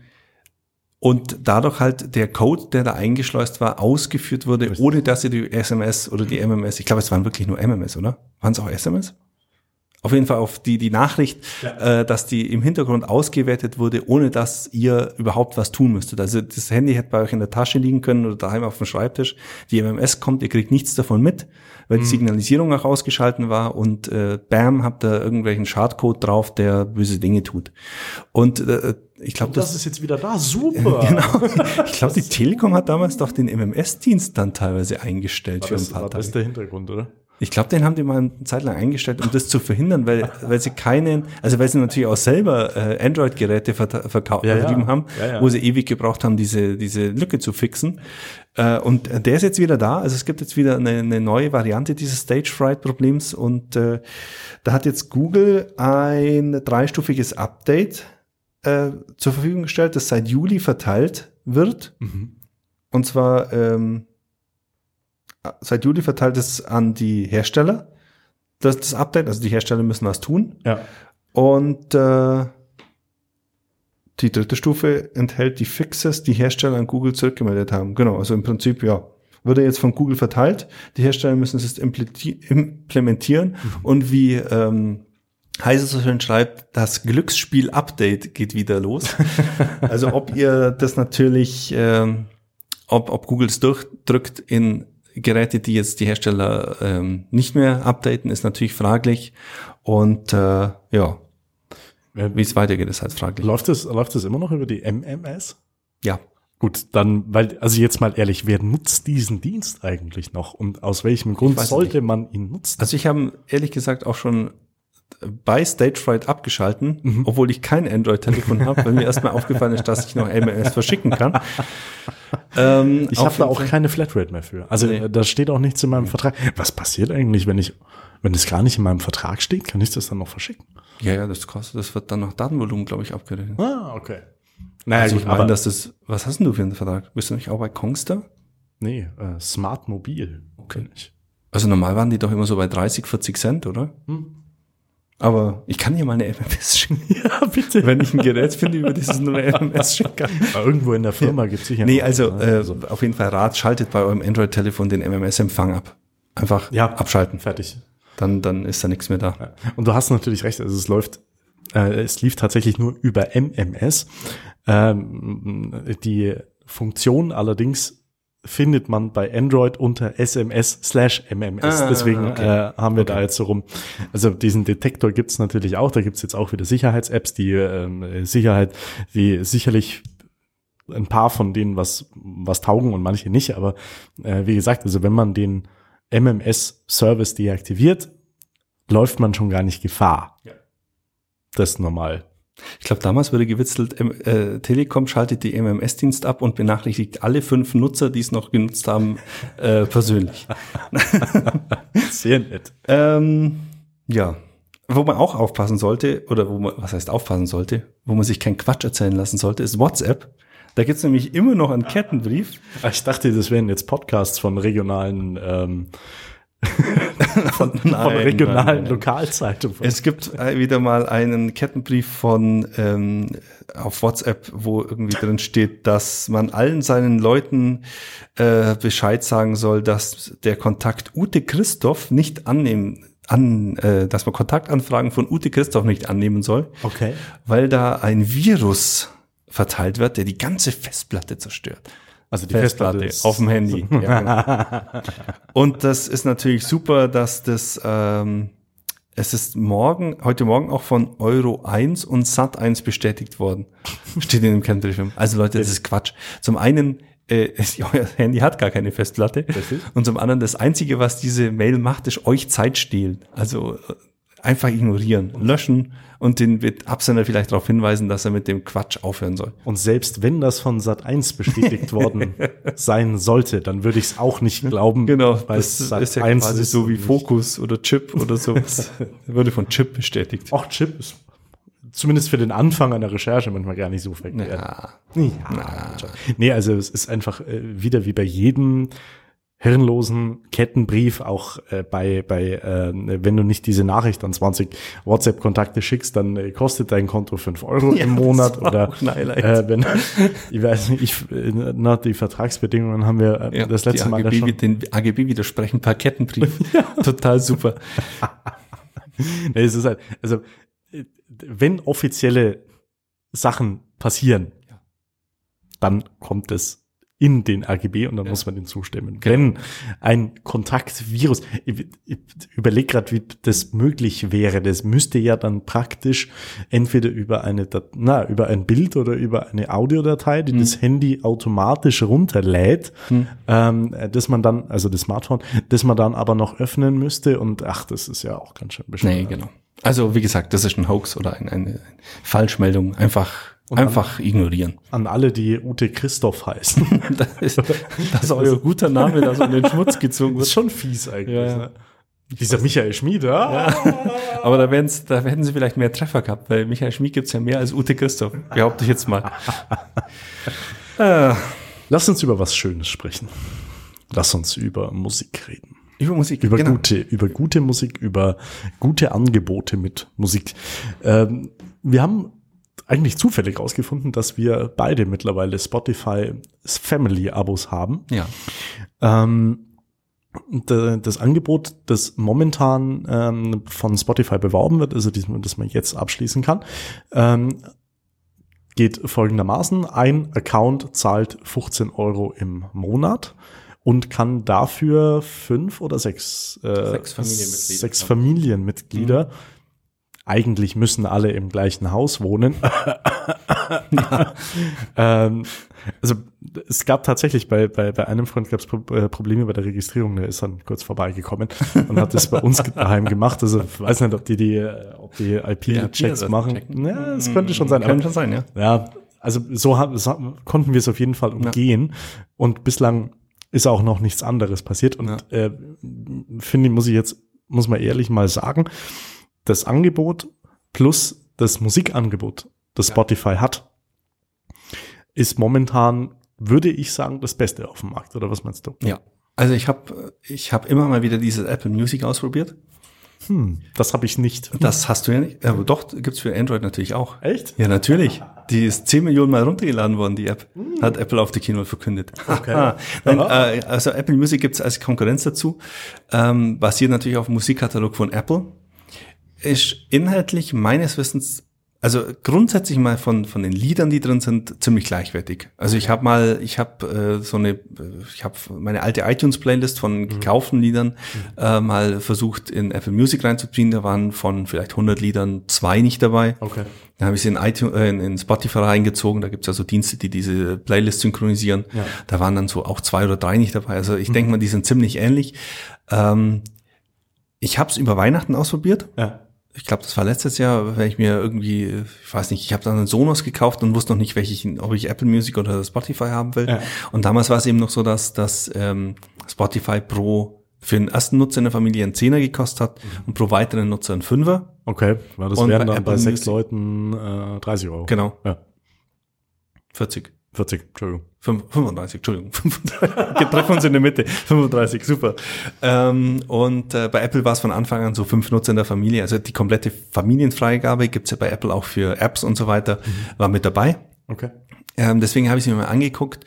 und dadurch halt der Code, der da eingeschleust war, ausgeführt wurde, ohne dass ihr die SMS oder die MMS, ich glaube, es waren wirklich nur MMS, oder? Waren es auch SMS? Auf jeden Fall auf die, die Nachricht, ja. äh, dass die im Hintergrund ausgewertet wurde, ohne dass ihr überhaupt was tun müsstet. Also das Handy hätte bei euch in der Tasche liegen können oder daheim auf dem Schreibtisch. Die MMS kommt, ihr kriegt nichts davon mit, weil mhm. die Signalisierung auch ausgeschalten war und äh, bam, habt ihr irgendwelchen Schadcode drauf, der böse Dinge tut. Und äh, ich glaube, das, das ist jetzt wieder da. Super. <laughs> genau. Ich glaube, die Telekom hat damals doch den MMS-Dienst dann teilweise eingestellt Aber für ein paar Tage. Das ist der Hintergrund, oder? Ich glaube, den haben die mal eine Zeit lang eingestellt, um das zu verhindern, weil, weil sie keinen, also weil sie natürlich auch selber äh, Android-Geräte verkauft ja, ja. haben, ja, wo sie ewig gebraucht haben, diese, diese Lücke zu fixen. Äh, und der ist jetzt wieder da. Also es gibt jetzt wieder eine, eine neue Variante dieses Stage Fright-Problems und äh, da hat jetzt Google ein dreistufiges Update äh, zur Verfügung gestellt, das seit Juli verteilt wird. Mhm. Und zwar ähm, seit Juli verteilt es an die Hersteller. Das, das Update, also die Hersteller müssen was tun. Ja. Und äh, die dritte Stufe enthält die Fixes, die Hersteller an Google zurückgemeldet haben. Genau, also im Prinzip, ja, würde jetzt von Google verteilt. Die Hersteller müssen es implementieren. Mhm. Und wie ähm, Heise so schön schreibt, das Glücksspiel-Update geht wieder los. <laughs> also ob ihr das natürlich, ähm, ob, ob Google es durchdrückt in Geräte, die jetzt die Hersteller ähm, nicht mehr updaten, ist natürlich fraglich. Und äh, ja, wie es weitergeht, ist halt fraglich. Läuft es läuft es immer noch über die MMS? Ja. Gut, dann, weil, also jetzt mal ehrlich, wer nutzt diesen Dienst eigentlich noch und aus welchem Grund sollte nicht. man ihn nutzen? Also ich habe ehrlich gesagt auch schon bei Stagefright abgeschalten, mhm. obwohl ich kein Android-Telefon habe, weil mir erstmal aufgefallen ist, dass ich noch MMS verschicken kann. Ähm, ich habe da auch keine Flatrate mehr für. Also nee. da steht auch nichts in meinem. Vertrag. Was passiert eigentlich, wenn ich, wenn es gar nicht in meinem Vertrag steht, kann ich das dann noch verschicken? Ja, ja, das kostet, das wird dann nach Datenvolumen, glaube ich, abgerechnet. Ah, okay. Naja, also ich meine, dass das, was hast denn du für einen Vertrag? Bist du nicht auch bei Kongster? Nee, äh, Smart Mobil. Okay. Also normal waren die doch immer so bei 30, 40 Cent, oder? Hm. Aber ich kann hier mal eine MMS schicken. <laughs> Ja, bitte. Wenn ich ein Gerät finde, über das es nur eine <laughs> MMS schicken kann. Aber irgendwo in der Firma ja. gibt es sicher. Nee, also, äh, also auf jeden Fall Rat, schaltet bei eurem Android-Telefon den MMS-Empfang ab. Einfach ja, abschalten. Fertig. Dann, dann ist da nichts mehr da. Ja. Und du hast natürlich recht, also es läuft, äh, es lief tatsächlich nur über MMS. Ähm, die Funktion allerdings findet man bei Android unter SMS slash MMS. Ah, Deswegen okay. äh, haben wir okay. da jetzt so rum. Also diesen Detektor gibt's natürlich auch. Da gibt's jetzt auch wieder Sicherheits-Apps, die ähm, Sicherheit, die sicherlich ein paar von denen was, was taugen und manche nicht. Aber äh, wie gesagt, also wenn man den MMS-Service deaktiviert, läuft man schon gar nicht Gefahr. Ja. Das ist normal. Ich glaube, damals wurde gewitzelt, äh, Telekom schaltet die MMS-Dienst ab und benachrichtigt alle fünf Nutzer, die es noch genutzt haben, <laughs> äh, persönlich. <laughs> Sehr nett. Ähm, ja, wo man auch aufpassen sollte, oder wo man, was heißt aufpassen sollte, wo man sich keinen Quatsch erzählen lassen sollte, ist WhatsApp. Da gibt's nämlich immer noch einen Kettenbrief. Ich dachte, das wären jetzt Podcasts von regionalen ähm, von, nein, von regionalen nein, Lokalzeitungen. Es gibt äh, wieder mal einen Kettenbrief von ähm, auf WhatsApp, wo irgendwie drin steht, dass man allen seinen Leuten äh, Bescheid sagen soll, dass der Kontakt Ute Christoph nicht annehmen an, äh, dass man Kontaktanfragen von Ute Christoph nicht annehmen soll. Okay. Weil da ein Virus verteilt wird, der die ganze Festplatte zerstört. Also die Festplatte, Festplatte auf dem Handy. ja, genau. <laughs> Und das ist natürlich super, dass das ähm, es ist morgen, heute Morgen auch von Euro 1 und Sat 1 bestätigt worden. <laughs> Steht in dem Kennbrief. Also Leute, das ist Quatsch. Zum einen, äh, <laughs> euer Handy hat gar keine Festplatte. Und zum anderen, das Einzige, was diese Mail macht, ist euch Zeit stehlen. Also äh, einfach ignorieren, löschen und den Absender vielleicht darauf hinweisen, dass er mit dem Quatsch aufhören soll. Und selbst wenn das von Sat 1 bestätigt worden <laughs> sein sollte, dann würde ich es auch nicht glauben. Genau, weil das Sat ist ja 1 quasi ist so wie Focus oder Chip oder so. würde von Chip bestätigt. Auch Chip ist zumindest für den Anfang einer Recherche manchmal gar nicht so verkehrt. Ja. ja. Nee, also es ist einfach äh, wieder wie bei jedem hirnlosen Kettenbrief auch äh, bei bei äh, wenn du nicht diese Nachricht an 20 WhatsApp Kontakte schickst, dann äh, kostet dein Konto fünf Euro <laughs> ja, im Monat oder äh, wenn ich weiß nicht, ich äh, na, die Vertragsbedingungen haben wir äh, ja, das letzte Mal AGB, schon den AGB widersprechen per Kettenbrief. <laughs> ja. Total super. <laughs> nee, es ist halt also wenn offizielle Sachen passieren, dann kommt es in den RGB und dann ja. muss man den zustimmen. Genau. Wenn ein Kontaktvirus, ich, ich überlege gerade, wie das möglich wäre. Das müsste ja dann praktisch entweder über eine, na, über ein Bild oder über eine Audiodatei, die hm. das Handy automatisch runterlädt, hm. ähm, dass man dann, also das Smartphone, dass man dann aber noch öffnen müsste und ach, das ist ja auch ganz schön bescheuert. Nee, genau. Also wie gesagt, das ist ein Hoax oder eine, eine Falschmeldung. Einfach und Einfach an, ignorieren. An alle, die Ute Christoph heißen. <laughs> das, ist, <laughs> das ist euer guter Name, der so in den Schmutz gezogen wird. Das ist schon fies eigentlich. Ja. Ne? Dieser Michael Schmid, ja. ja. Aber da, werden's, da werden sie vielleicht mehr Treffer gehabt, weil Michael Schmid gibt's ja mehr als Ute Christoph. Behaupte ich jetzt mal. äh. <laughs> Lass uns über was Schönes sprechen. Lass uns über Musik reden. Über Musik, über genau. gute, über gute Musik, über gute Angebote mit Musik. Ähm, wir haben eigentlich zufällig rausgefunden, dass wir beide mittlerweile Spotify Family-Abos haben. Ja. Ähm, das Angebot, das momentan ähm, von Spotify beworben wird, also das man jetzt abschließen kann, ähm, geht folgendermaßen. Ein Account zahlt 15 Euro im Monat und kann dafür fünf oder sechs, äh, sechs Familienmitglieder, sechs Familienmitglieder mhm eigentlich müssen alle im gleichen Haus wohnen. ja. <laughs> ähm, also es gab tatsächlich bei, bei, bei einem Freund gab es Pro äh, Probleme bei der Registrierung, der ist dann kurz vorbeigekommen und hat das bei uns <laughs> daheim gemacht. Also ich weiß nicht, ob die die, ob die IP-Checks IP machen. Ja, es könnte schon sein. Könnte schon sein, ja. Ja, Also so, so konnten wir es auf jeden Fall umgehen. Ja. Und bislang ist auch noch nichts anderes passiert. Und ja. äh, finde, muss ich jetzt, muss man ehrlich mal sagen, das Angebot plus das Musikangebot, das ja. Spotify hat, ist momentan, würde ich sagen, das Beste auf dem Markt. Oder was meinst du? Ja. Also ich habe ich hab immer mal wieder dieses Apple Music ausprobiert. Hm, das habe ich nicht. Das hast du ja nicht. Aber doch, gibt's für Android natürlich auch. Echt? Ja, natürlich. Die ist 10 Millionen Mal runtergeladen worden, die App. Hm. Hat Apple auf der Keynote verkündet. Okay. <laughs> Nein, äh, also Apple Music gibt's als Konkurrenz dazu. Ähm, basiert natürlich auf dem Musikkatalog von Apple. Ist inhaltlich meines Wissens also grundsätzlich mal von von den Liedern, die drin sind, ziemlich gleichwertig. Also ich habe mal, ich habe äh, so eine, ich habe meine alte iTunes Playlist von mhm. gekauften Liedern mhm. äh, mal versucht in Apple Music reinzuziehen. Da waren von vielleicht 100 Liedern zwei nicht dabei. Okay. Dann habe ich sie in, iTunes, äh, in, in Spotify reingezogen. Da gibt's also Dienste, die diese Playlist synchronisieren. Ja. Da waren dann so auch zwei oder drei nicht dabei. Also ich mhm. denke mal, die sind ziemlich ähnlich. Ähm, ich habe es über Weihnachten ausprobiert. Ja ich glaube, das war letztes Jahr, wenn ich mir irgendwie, ich weiß nicht, ich habe dann einen Sonos gekauft und wusste noch nicht, welchen, ob ich Apple Music oder Spotify haben will. Ja. Und damals war es eben noch so, dass, dass ähm, Spotify pro für den ersten Nutzer in der Familie einen Zehner gekostet hat mhm. und pro weiteren Nutzer einen Fünfer. Okay, weil das und wären bei dann Apple bei sechs Leuten äh, 30 Euro. Genau. Ja. 40. 40, Entschuldigung. 35, Entschuldigung. <laughs> 35. Treffen uns in der Mitte. 35, super. Ähm, und äh, bei Apple war es von Anfang an so fünf Nutzer in der Familie. Also die komplette Familienfreigabe gibt's ja bei Apple auch für Apps und so weiter, mhm. war mit dabei. Okay. Ähm, deswegen habe ich es mir mal angeguckt.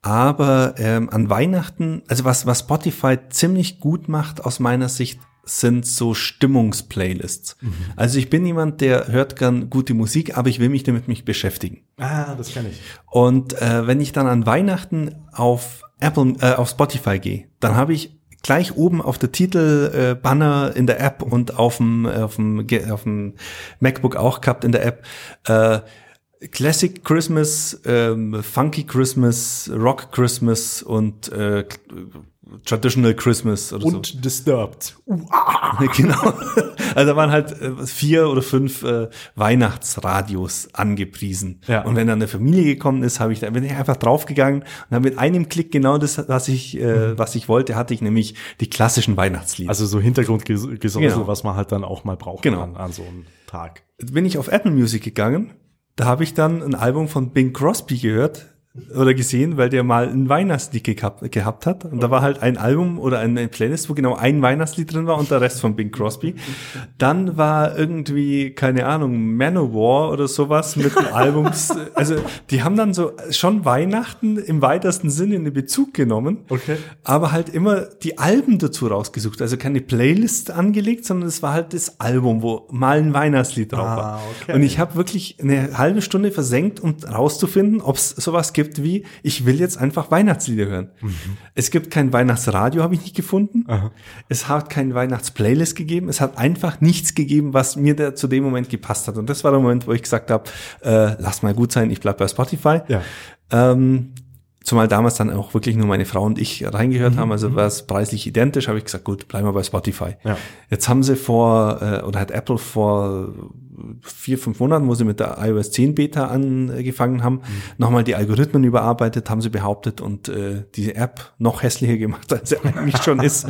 Aber ähm, an Weihnachten, also was, was Spotify ziemlich gut macht aus meiner Sicht, sind so Stimmungsplaylists. Mhm. Also ich bin jemand, der hört gern gute Musik, aber ich will mich damit mich beschäftigen. Ah, das kann ich. Und äh, wenn ich dann an Weihnachten auf Apple, äh, auf Spotify gehe, dann habe ich gleich oben auf der Titelbanner äh, Banner in der App und auf dem, auf dem, auf dem MacBook auch gehabt in der App, äh, Classic Christmas, ähm, Funky Christmas, Rock Christmas und äh, Traditional Christmas oder und so. Disturbed. <laughs> genau. Also da waren halt äh, vier oder fünf äh, Weihnachtsradios angepriesen. Ja. Und wenn dann eine Familie gekommen ist, habe ich da bin ich einfach draufgegangen und habe mit einem Klick genau das, was ich, äh, mhm. was ich wollte, hatte ich nämlich die klassischen Weihnachtslieder. Also so Hintergrundgesäusel, genau. was man halt dann auch mal braucht genau. an, an so einem Tag. Bin ich auf Apple Music gegangen, da habe ich dann ein Album von Bing Crosby gehört, oder gesehen, weil der mal ein Weihnachtslied gehabt, gehabt hat. Und da war halt ein Album oder eine Playlist, wo genau ein Weihnachtslied drin war und der Rest von Bing Crosby. Dann war irgendwie, keine Ahnung, Manowar oder sowas mit Albums. <laughs> Also die haben dann so schon Weihnachten im weitesten Sinne in Bezug genommen. Okay. Aber halt immer die Alben dazu rausgesucht. Also keine Playlist angelegt, sondern es war halt das Album, wo mal ein Weihnachtslied drauf ah, war. Okay. Und ich habe wirklich eine halbe Stunde versenkt, um rauszufinden, ob es sowas gibt gibt wie, ich will jetzt einfach Weihnachtslieder hören. Mhm. Es gibt kein Weihnachtsradio, habe ich nicht gefunden. Aha. Es hat kein Weihnachtsplaylist gegeben. Es hat einfach nichts gegeben, was mir da zu dem Moment gepasst hat. Und das war der Moment, wo ich gesagt habe, äh, lass mal gut sein, ich bleib bei Spotify. Ja. Ähm, Zumal damals dann auch wirklich nur meine Frau und ich reingehört mhm. haben, also mhm. war es preislich identisch, habe ich gesagt, gut, bleiben wir bei Spotify. Ja. Jetzt haben sie vor, äh, oder hat Apple vor vier, fünf Monaten, wo sie mit der iOS 10 Beta angefangen haben, mhm. nochmal die Algorithmen überarbeitet, haben sie behauptet und äh, diese App noch hässlicher gemacht, als sie <laughs> eigentlich schon ist.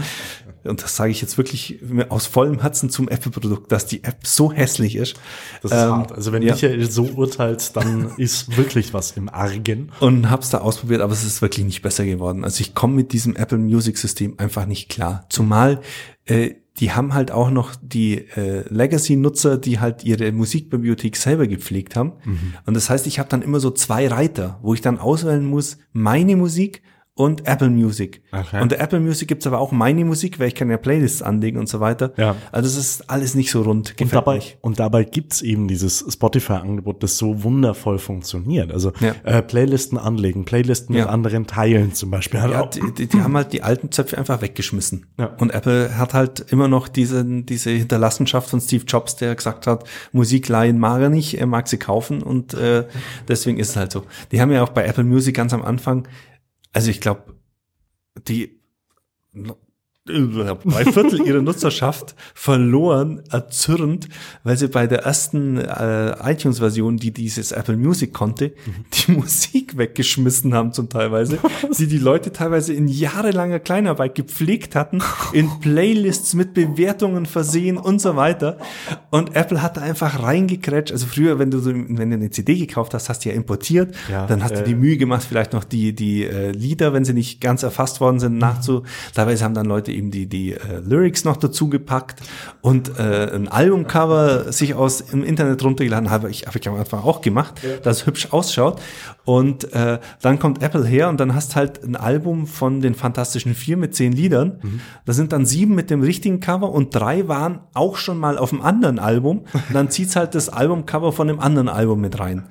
Und das sage ich jetzt wirklich aus vollem Herzen zum Apple-Produkt, dass die App so hässlich ist. Das ist ähm, hart. Also wenn ja. Michael so urteilt, dann <laughs> ist wirklich was im Argen. Und hab's da ausprobiert, aber es ist wirklich nicht besser geworden. Also ich komme mit diesem Apple Music System einfach nicht klar. Zumal äh, die haben halt auch noch die äh, Legacy-Nutzer, die halt ihre Musikbibliothek selber gepflegt haben. Mhm. Und das heißt, ich habe dann immer so zwei Reiter, wo ich dann auswählen muss, meine Musik und Apple Music. Okay. Und der Apple Music gibt's aber auch meine Musik, weil ich kann ja Playlists anlegen und so weiter. Ja. Also es ist alles nicht so rund. Und dabei, und dabei gibt's eben dieses Spotify-Angebot, das so wundervoll funktioniert. Also ja. äh, Playlisten anlegen, Playlisten ja. mit anderen teilen zum Beispiel. Ja, die, die, die haben halt die alten Zöpfe einfach weggeschmissen. Ja. Und Apple hat halt immer noch diese, diese Hinterlassenschaft von Steve Jobs, der gesagt hat, Musik leihen mag er nicht, er mag sie kaufen und äh, deswegen ist es halt so. Die haben ja auch bei Apple Music ganz am Anfang also ich glaube, die drei Viertel ihrer Nutzerschaft verloren, erzürnt, weil sie bei der ersten äh, iTunes-Version, die dieses Apple Music konnte, die <laughs> Musik weggeschmissen haben zum teilweise, die die Leute teilweise in jahrelanger Kleinarbeit gepflegt hatten, in Playlists mit Bewertungen versehen und so weiter. Und Apple hat da einfach reingekrätscht. Also früher, wenn du so, wenn du eine CD gekauft hast, hast du ja importiert, ja, dann hast äh, du die Mühe gemacht, vielleicht noch die die äh, Lieder, wenn sie nicht ganz erfasst worden sind, nachzu. Teilweise haben dann Leute eben die, die äh, Lyrics noch dazu gepackt und äh, ein Albumcover sich aus im Internet runtergeladen. Habe ich, habe ich am Anfang auch gemacht, ja. das hübsch ausschaut. Und äh, dann kommt Apple her und dann hast halt ein Album von den Fantastischen Vier mit zehn Liedern. Mhm. Da sind dann sieben mit dem richtigen Cover und drei waren auch schon mal auf dem anderen Album. Und <laughs> dann zieht's halt das Albumcover von dem anderen Album mit rein.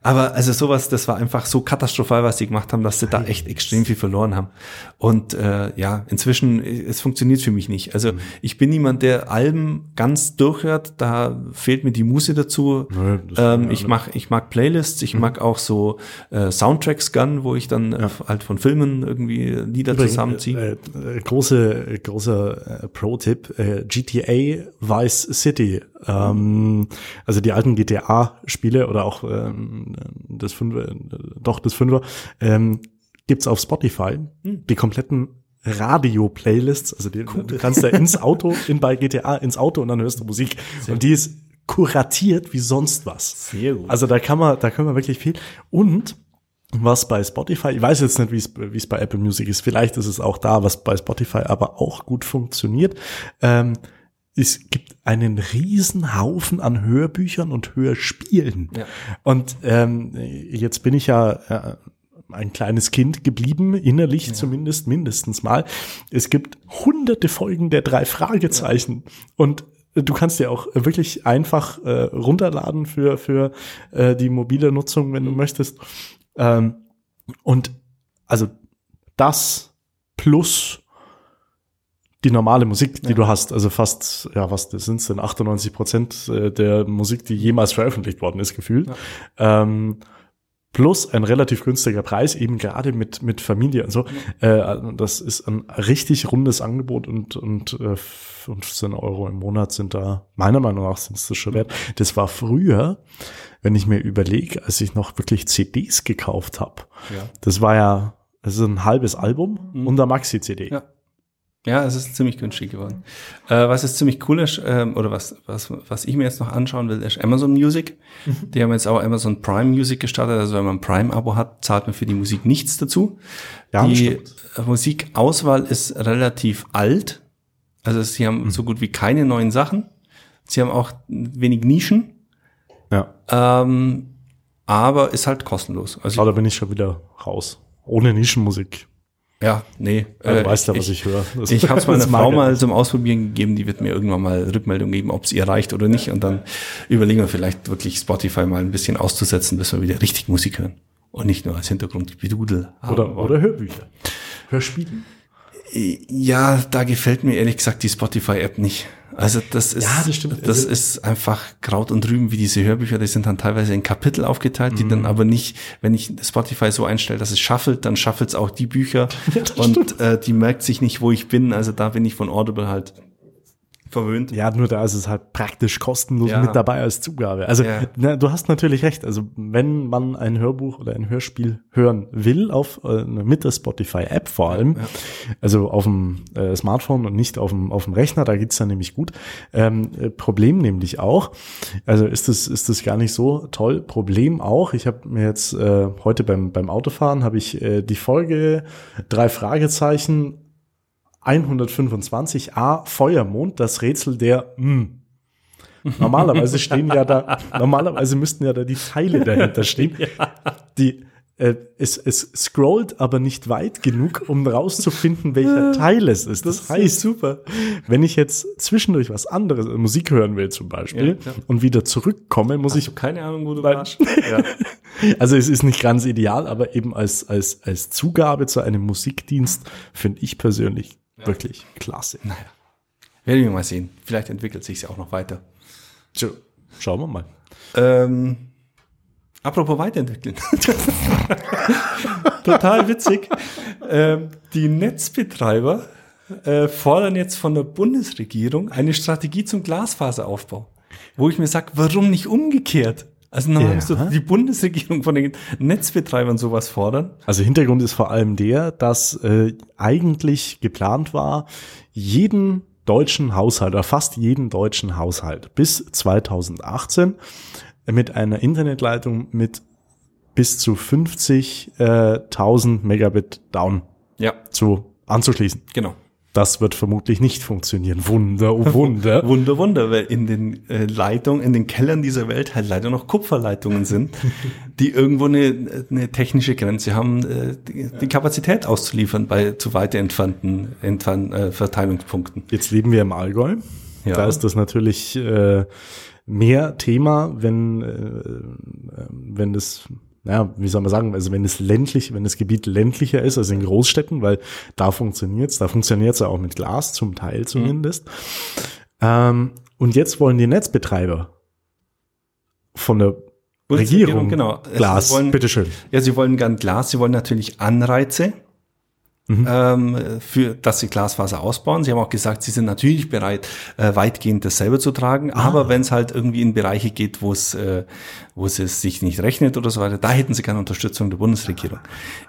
Aber also sowas, das war einfach so katastrophal, was sie gemacht haben, dass sie da echt extrem viel verloren haben. Und äh, ja, inzwischen, es funktioniert für mich nicht. Also mhm. ich bin niemand, der Alben ganz durchhört, da fehlt mir die Muße dazu. Nö, ähm, ich mag, ich mag Playlists, ich mhm. mag auch so äh, Soundtracks gern, wo ich dann äh, ja. halt von Filmen irgendwie Lieder Übrigens, zusammenziehe. Äh, äh, große, großer äh, Pro-Tipp, äh, GTA Vice City ähm, also die alten GTA-Spiele oder auch ähm, das Fünfer, doch das Fünfer, ähm, gibt's auf Spotify. Hm. Die kompletten Radio-Playlists, also die, cool. du kannst da ins <laughs> Auto, in bei GTA ins Auto und dann hörst du Musik. Sehr und die ist kuratiert wie sonst was. Sehr gut. Also da kann man, da können wir wirklich viel. Und was bei Spotify, ich weiß jetzt nicht, wie es, wie es bei Apple Music ist, vielleicht ist es auch da, was bei Spotify aber auch gut funktioniert. Ähm, es gibt einen riesen Haufen an Hörbüchern und Hörspielen. Ja. Und ähm, jetzt bin ich ja äh, ein kleines Kind geblieben, innerlich ja. zumindest mindestens mal. Es gibt hunderte Folgen der drei Fragezeichen. Ja. Und du kannst dir auch wirklich einfach äh, runterladen für, für äh, die mobile Nutzung, wenn du mhm. möchtest. Ähm, und also das plus die normale Musik, die ja. du hast, also fast, ja, was das sind denn 98 Prozent äh, der Musik, die jemals veröffentlicht worden ist, gefühlt. Ja. Ähm, plus ein relativ günstiger Preis, eben gerade mit, mit Familie und so. Ja. Äh, das ist ein richtig rundes Angebot und, und äh, 15 Euro im Monat sind da, meiner Meinung nach sind es das schon wert. Das war früher, wenn ich mir überlege, als ich noch wirklich CDs gekauft habe. Ja. Das war ja, das ist ein halbes Album mhm. und eine Maxi-CD. Ja. Ja, es ist ziemlich günstig geworden. Äh, was ist ziemlich cool ist, ähm, oder was, was, was ich mir jetzt noch anschauen will, ist Amazon Music. Mhm. Die haben jetzt auch Amazon Prime Music gestartet. Also wenn man ein Prime-Abo hat, zahlt man für die Musik nichts dazu. Ja, die. Musikauswahl ist relativ alt. Also sie haben mhm. so gut wie keine neuen Sachen. Sie haben auch wenig Nischen. Ja. Ähm, aber ist halt kostenlos. Also aber da bin ich schon wieder raus. Ohne Nischenmusik ja, nee. Ja, du äh, weißt ja, was ich, ich höre. Das ich habe es meiner Frau mal zum Ausprobieren gegeben, die wird mir irgendwann mal Rückmeldung geben, ob es ihr reicht oder nicht. Und dann überlegen wir vielleicht wirklich Spotify mal ein bisschen auszusetzen, bis wir wieder richtig Musik hören. Und nicht nur als Hintergrund Bedudel. Oder, oder Hörbücher. Hörspiele. Ja, da gefällt mir ehrlich gesagt die Spotify-App nicht. Also das ist, ja, das, das also ist einfach Kraut und Rüben wie diese Hörbücher, die sind dann teilweise in Kapitel aufgeteilt, die mhm. dann aber nicht, wenn ich Spotify so einstelle, dass es shuffelt, dann shuffelt es auch die Bücher <laughs> ja, und äh, die merkt sich nicht, wo ich bin. Also da bin ich von Audible halt verwöhnt. Ja, nur da ist es halt praktisch kostenlos ja. mit dabei als Zugabe. Also ja. na, du hast natürlich recht. Also wenn man ein Hörbuch oder ein Hörspiel hören will, auf äh, mit der Spotify-App vor allem, ja. also auf dem äh, Smartphone und nicht auf dem, auf dem Rechner, da geht's dann nämlich gut. Ähm, äh, Problem nämlich auch, also ist das, ist das gar nicht so toll. Problem auch, ich habe mir jetzt äh, heute beim, beim Autofahren, habe ich äh, die Folge drei Fragezeichen 125a Feuermond, das Rätsel der M. Normalerweise <laughs> stehen ja da, normalerweise müssten ja da die Teile dahinter stehen. <laughs> Die, äh, es, es scrollt aber nicht weit genug, um rauszufinden, welcher Teil es ist. Das, das heißt, super. wenn ich jetzt zwischendurch was anderes, äh, Musik hören will zum Beispiel, ja, und wieder zurückkomme, muss Hast ich. keine Ahnung, wo du warst. <laughs> Ja. Also es ist nicht ganz ideal, aber eben als, als, als Zugabe zu einem Musikdienst finde ich persönlich ja. Wirklich klasse. Naja. Werden wir mal sehen. Vielleicht entwickelt sich ja auch noch weiter. So, schauen wir mal. Ähm, apropos weiterentwickeln. <laughs> Total witzig. ähm, die Netzbetreiber äh, fordern jetzt von der Bundesregierung eine Strategie zum Glasfaseraufbau. Wo ich mir sage, warum nicht umgekehrt? Also normal ja. müsste die Bundesregierung von den Netzbetreibern sowas fordern. Also Hintergrund ist vor allem der, dass äh, eigentlich geplant war, jeden deutschen Haushalt oder fast jeden deutschen Haushalt bis 2018 mit einer Internetleitung mit bis zu 50.000 äh, Megabit down ja. zu anzuschließen. Genau. Das wird vermutlich nicht funktionieren. Wunder, oh Wunder. <laughs> Wunder, Wunder, weil in den äh, Leitungen, in den Kellern dieser Welt halt leider noch Kupferleitungen sind, <laughs> die irgendwo eine, eine technische Grenze haben, äh, die, die Kapazität auszuliefern bei zu weit entfernten, entfernten äh, Verteilungspunkten. Jetzt leben wir im Allgäu. Ja. Da ist das natürlich äh, mehr Thema, wenn, äh, wenn das naja, wie soll man sagen, also wenn es ländlich, wenn das Gebiet ländlicher ist als in Großstädten, weil da funktioniert's, da funktioniert's ja auch mit Glas, zum Teil zumindest. Mhm. Ähm, und jetzt wollen die Netzbetreiber von der Regierung, genau. Glas, wollen, bitteschön. Ja, sie wollen gern Glas, sie wollen natürlich Anreize mhm. ähm, für, dass sie Glasfaser ausbauen. Sie haben auch gesagt, sie sind natürlich bereit, äh, weitgehend das selber zu tragen. Ah. Aber wenn es halt irgendwie in Bereiche geht, wo es, äh, wo es sich nicht rechnet oder so weiter, da hätten sie keine Unterstützung der Bundesregierung.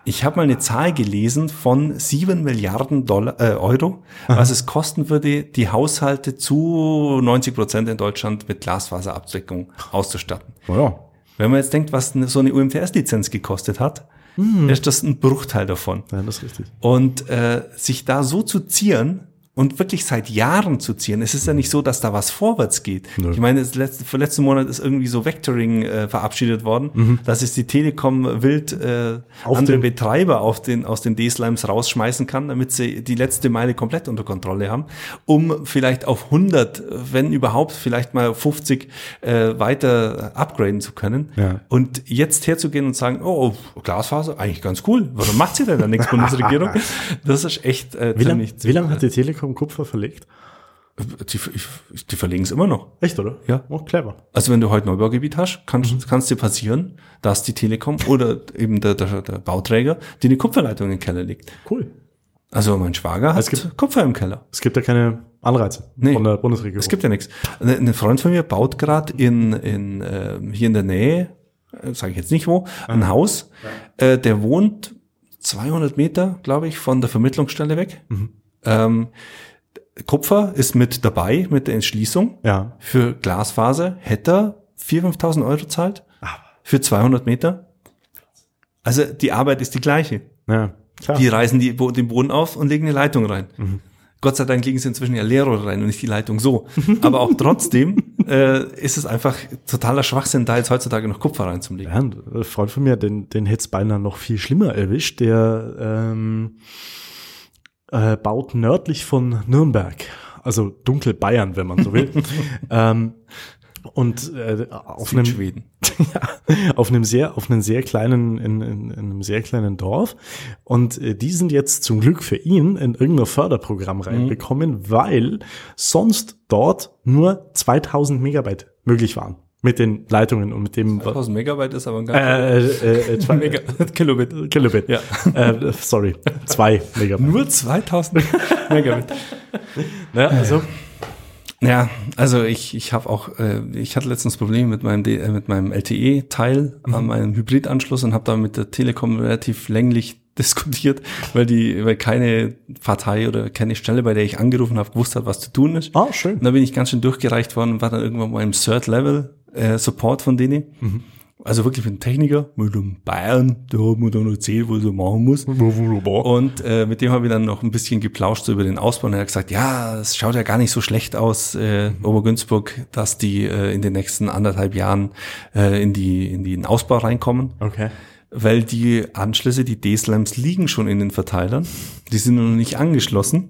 Ich habe mal eine Zahl gelesen von sieben Milliarden Dollar, äh, Euro, Aha. was es kosten würde, die Haushalte zu 90 Prozent in Deutschland mit Glasfaserabdeckung auszustatten. Oh ja. Wenn man jetzt denkt, was so eine UMTS-Lizenz gekostet hat, mhm. ist das ein Bruchteil davon. Ja, das ist richtig. Und äh, sich da so zu zieren, und wirklich seit Jahren zu ziehen. Es ist ja nicht so, dass da was vorwärts geht. Nö. Ich meine, letzte, letzten Monat ist irgendwie so Vectoring äh, verabschiedet worden, mhm. dass es die Telekom wild äh, andere Betreiber auf den, aus den D-Slimes rausschmeißen kann, damit sie die letzte Meile komplett unter Kontrolle haben, um vielleicht auf 100, wenn überhaupt, vielleicht mal 50 äh, weiter upgraden zu können. Ja. Und jetzt herzugehen und sagen, oh, Glasfaser, eigentlich ganz cool. Warum macht sie denn da nichts, <laughs> Bundesregierung? Das ist echt äh, wie ziemlich, lang, Wie lange hat die Telekom vom Kupfer verlegt? Die, die verlegen es immer noch. Echt, oder? Ja. Oh, clever. Also wenn du heute Neubaugebiet hast, kann mhm. kannst dir passieren, dass die Telekom oder eben der, der, der Bauträger die eine Kupferleitung in den Keller legt. Cool. Also mein Schwager hat es gibt, Kupfer im Keller. Es gibt ja keine Anreize nee, von der Bundesregierung. Es gibt ja nichts. Ein Freund von mir baut gerade in, in äh, hier in der Nähe, äh, sage ich jetzt nicht wo, ein Haus. Ja. Äh, der wohnt 200 Meter, glaube ich, von der Vermittlungsstelle weg. Mhm. Ähm, Kupfer ist mit dabei mit der Entschließung. Ja. Für Glasfaser hätte er 4.000, 5.000 Euro zahlt. Für 200 Meter. Also die Arbeit ist die gleiche. Ja, klar. Die reißen die, den Boden auf und legen eine Leitung rein. Mhm. Gott sei Dank legen sie inzwischen ja Leerrohre rein und nicht die Leitung so. <laughs> Aber auch trotzdem äh, ist es einfach totaler Schwachsinn, da jetzt heutzutage noch Kupfer reinzulegen. Ja, ein Freund von mir, den, den hätte es beinahe noch viel schlimmer erwischt. Der ähm, äh, baut nördlich von Nürnberg, also dunkel Bayern, wenn man so will. <laughs> ähm, und äh, auf einem Schweden. <laughs> ja, auf einem sehr auf einem sehr kleinen in, in, in einem sehr kleinen Dorf und äh, die sind jetzt zum Glück für ihn in irgendein Förderprogramm mhm. reinbekommen, mhm. weil sonst dort nur 2000 Megabyte möglich waren mit den Leitungen und mit dem 2000 Megabyte ist aber ein ganz äh, äh, äh, zwei, <laughs> Mega Kilobit. Kilobit. Ja. Äh, sorry. Zwei Megabyte. Nur 2000 <laughs> Megabit. Ja, also? Ja, also ich, ich habe auch, äh, ich hatte letztens Probleme mit meinem D, äh, mit meinem LTE-Teil mhm. an meinem Hybridanschluss und habe da mit der Telekom relativ länglich <laughs> diskutiert, weil die, weil keine Partei oder keine Stelle, bei der ich angerufen habe, gewusst hat, was zu tun ist. Ah, schön. Und da bin ich ganz schön durchgereicht worden und war dann irgendwann mal im Third Level äh, Support von denen. Mhm. Also wirklich mit einem Techniker, mit einem Bayern, der hat mir dann erzählt, was er machen muss. Und äh, mit dem habe ich dann noch ein bisschen geplauscht so über den Ausbau und er hat gesagt, ja, es schaut ja gar nicht so schlecht aus, äh, Obergünzburg, dass die äh, in den nächsten anderthalb Jahren äh, in, die, in den Ausbau reinkommen. Okay. Weil die Anschlüsse, die D-Slams liegen schon in den Verteilern. Die sind noch nicht angeschlossen.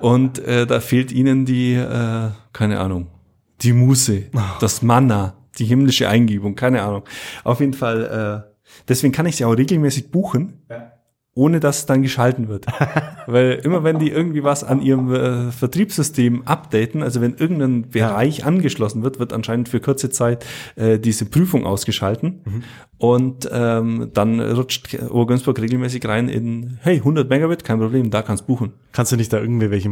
Und äh, da fehlt ihnen die, äh, keine Ahnung, die Muße, das Manna, die himmlische Eingebung, keine Ahnung. Auf jeden Fall, äh, deswegen kann ich sie auch regelmäßig buchen. Ja. Ohne dass es dann geschalten wird. <laughs> Weil immer wenn die irgendwie was an ihrem äh, Vertriebssystem updaten, also wenn irgendein Bereich angeschlossen wird, wird anscheinend für kurze Zeit äh, diese Prüfung ausgeschalten. Mhm. Und ähm, dann rutscht Obergönsburg regelmäßig rein in, hey, 100 Megabit, kein Problem, da kannst buchen. Kannst du nicht da irgendwie welche,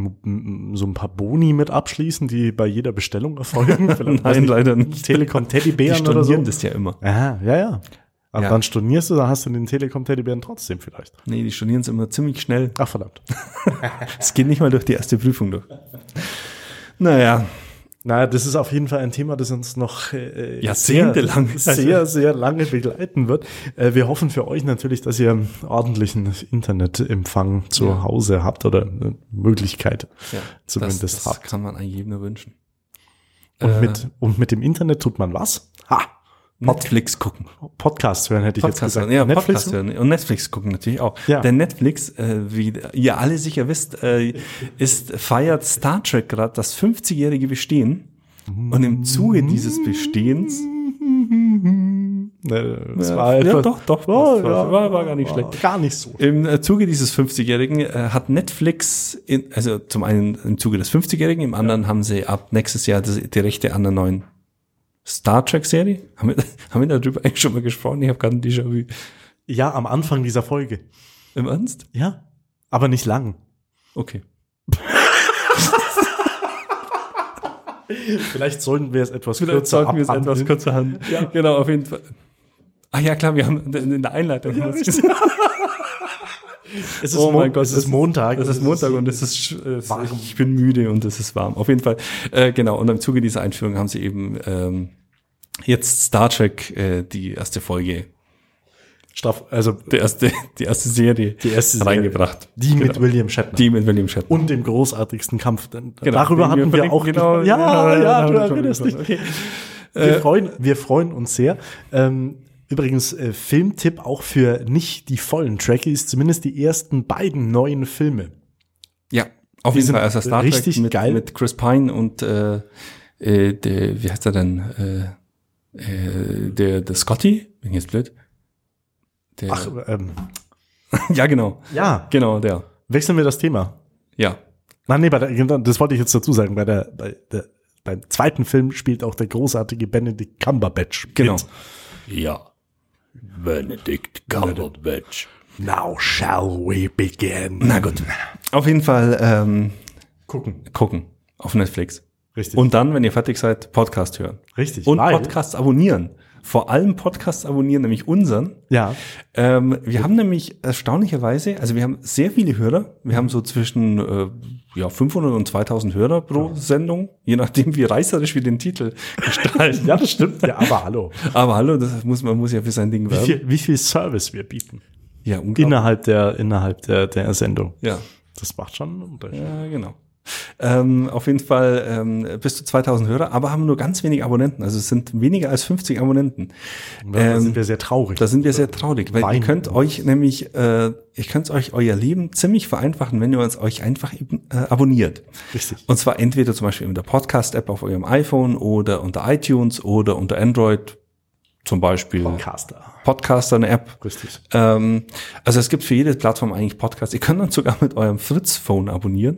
so ein paar Boni mit abschließen, die bei jeder Bestellung erfolgen? <laughs> Nein, leider nicht. Telekom Teddybären oder so? das ja immer. Aha, ja, ja. Aber ja. dann stornierst du, dann hast du den Telekom Teddybären trotzdem vielleicht. Nee, die stornieren es immer ziemlich schnell. Ach, verdammt. <laughs> Es geht nicht mal durch die erste Prüfung durch. Naja. Naja, das ist auf jeden Fall ein Thema, das uns noch äh, jahrzehntelang sehr, sehr, sehr lange begleiten wird. Äh, wir hoffen für euch natürlich, dass ihr ordentlichen Internetempfang zu ja. Hause habt oder eine Möglichkeit ja, zumindest das, das habt. Das kann man eigentlich jedem nur wünschen. Und, äh, mit, und mit dem Internet tut man was? Ha! Netflix gucken. Podcast hören hätte ich Podcast jetzt gesagt. Hören. Ja, Netflix Podcast hören. Und Netflix gucken natürlich auch. Ja. Denn Netflix, äh, wie ihr alle sicher wisst, äh, ist, feiert Star Trek gerade das 50-jährige Bestehen. Und im Zuge dieses Bestehens Ne, <laughs> das ja, war ja, doch, doch, oh, ja, war, war, gar nicht war schlecht. Gar nicht so. Im äh, Zuge dieses 50-Jährigen äh, hat Netflix, in, also zum einen im Zuge des 50-Jährigen, im anderen haben sie ab nächstes Jahr die, die Rechte an der neuen Star Trek-Serie? <laughs> Haben wir, haben wir darüber eigentlich schon mal gesprochen? Ich habe gerade ein Déjà-vu. Ja, am Anfang dieser Folge. Im Ernst? Ja. Aber nicht lang. Okay. <laughs> Vielleicht sollten wir es etwas Vielleicht kürzer sollten wir es etwas kürzer haben. Ja. Genau, auf jeden Fall. Ah ja, klar, wir haben in der Einleitung. Ja, <laughs> Es ist, oh mein Gott, es ist Montag. Es ist Montag und es ist, es warm. ich bin müde und es ist warm. Auf jeden Fall, äh, genau. Und im Zuge dieser Einführung haben sie eben ähm, jetzt Star Trek äh, die erste Folge Staff, also die erste, die erste Serie die erste reingebracht. Die genau. mit William Shatner. Die mit William Shatner. Und dem großartigsten Kampf. Denn genau. Darüber hatten wir, wir auch genau, ja, ja, ja, du erinnerst dich. Okay. Wir, äh, freuen, wir freuen uns sehr. Ähm, Übrigens, äh, Filmtipp auch für nicht die vollen Trekkies, zumindest die ersten beiden neuen Filme. Ja, auf jeden Fall. Also Star Trek richtig mit, geil. mit Chris Pine und äh, äh, der, wie heißt er denn? Äh, äh, der, der Scotty? Bin jetzt blöd. Der, Ach, ähm. <laughs> ja, genau. Ja. Genau, der. Wechseln wir das Thema. Ja. Nein, nee, bei der, genau, das wollte ich jetzt dazu sagen. Bei der, bei der, beim zweiten Film spielt auch der großartige Benedict Cumberbatch. Genau. Ja. Benedict Cumberbatch. Now shall we begin. Na gut. Auf jeden Fall ähm, gucken. Gucken auf Netflix. Richtig. Und dann, wenn ihr fertig seid, Podcast hören. Richtig. Und Podcasts abonnieren vor allem Podcasts abonnieren, nämlich unseren. Ja. Ähm, wir haben nämlich erstaunlicherweise, also wir haben sehr viele Hörer. Wir haben so zwischen äh, ja, 500 und 2000 Hörer pro ja. Sendung, je nachdem, wie reißerisch wir den Titel gestalten. <laughs> ja, das stimmt. Ja, aber hallo. Aber hallo, das muss man muss ja für sein Ding werben. Wie viel, wie viel Service wir bieten. Ja, unglaublich. Innerhalb der, innerhalb der, der Sendung. Ja. Das macht schon einen Unterschied. Ja, genau. Ähm, auf jeden Fall ähm, bis zu 2000 Hörer, aber haben nur ganz wenig Abonnenten. Also es sind weniger als 50 Abonnenten. Ja, da ähm, sind wir sehr traurig. Da sind wir sehr traurig, weil Wein. ihr könnt euch nämlich, äh, ihr könnt euch euer Leben ziemlich vereinfachen, wenn ihr uns euch einfach äh, abonniert. Richtig. Und zwar entweder zum Beispiel in der Podcast-App auf eurem iPhone oder unter iTunes oder unter Android zum Beispiel Podcaster. Podcaster, eine App. Richtig. Ähm, also es gibt für jede Plattform eigentlich Podcasts. Ihr könnt dann sogar mit eurem Fritz-Phone abonnieren.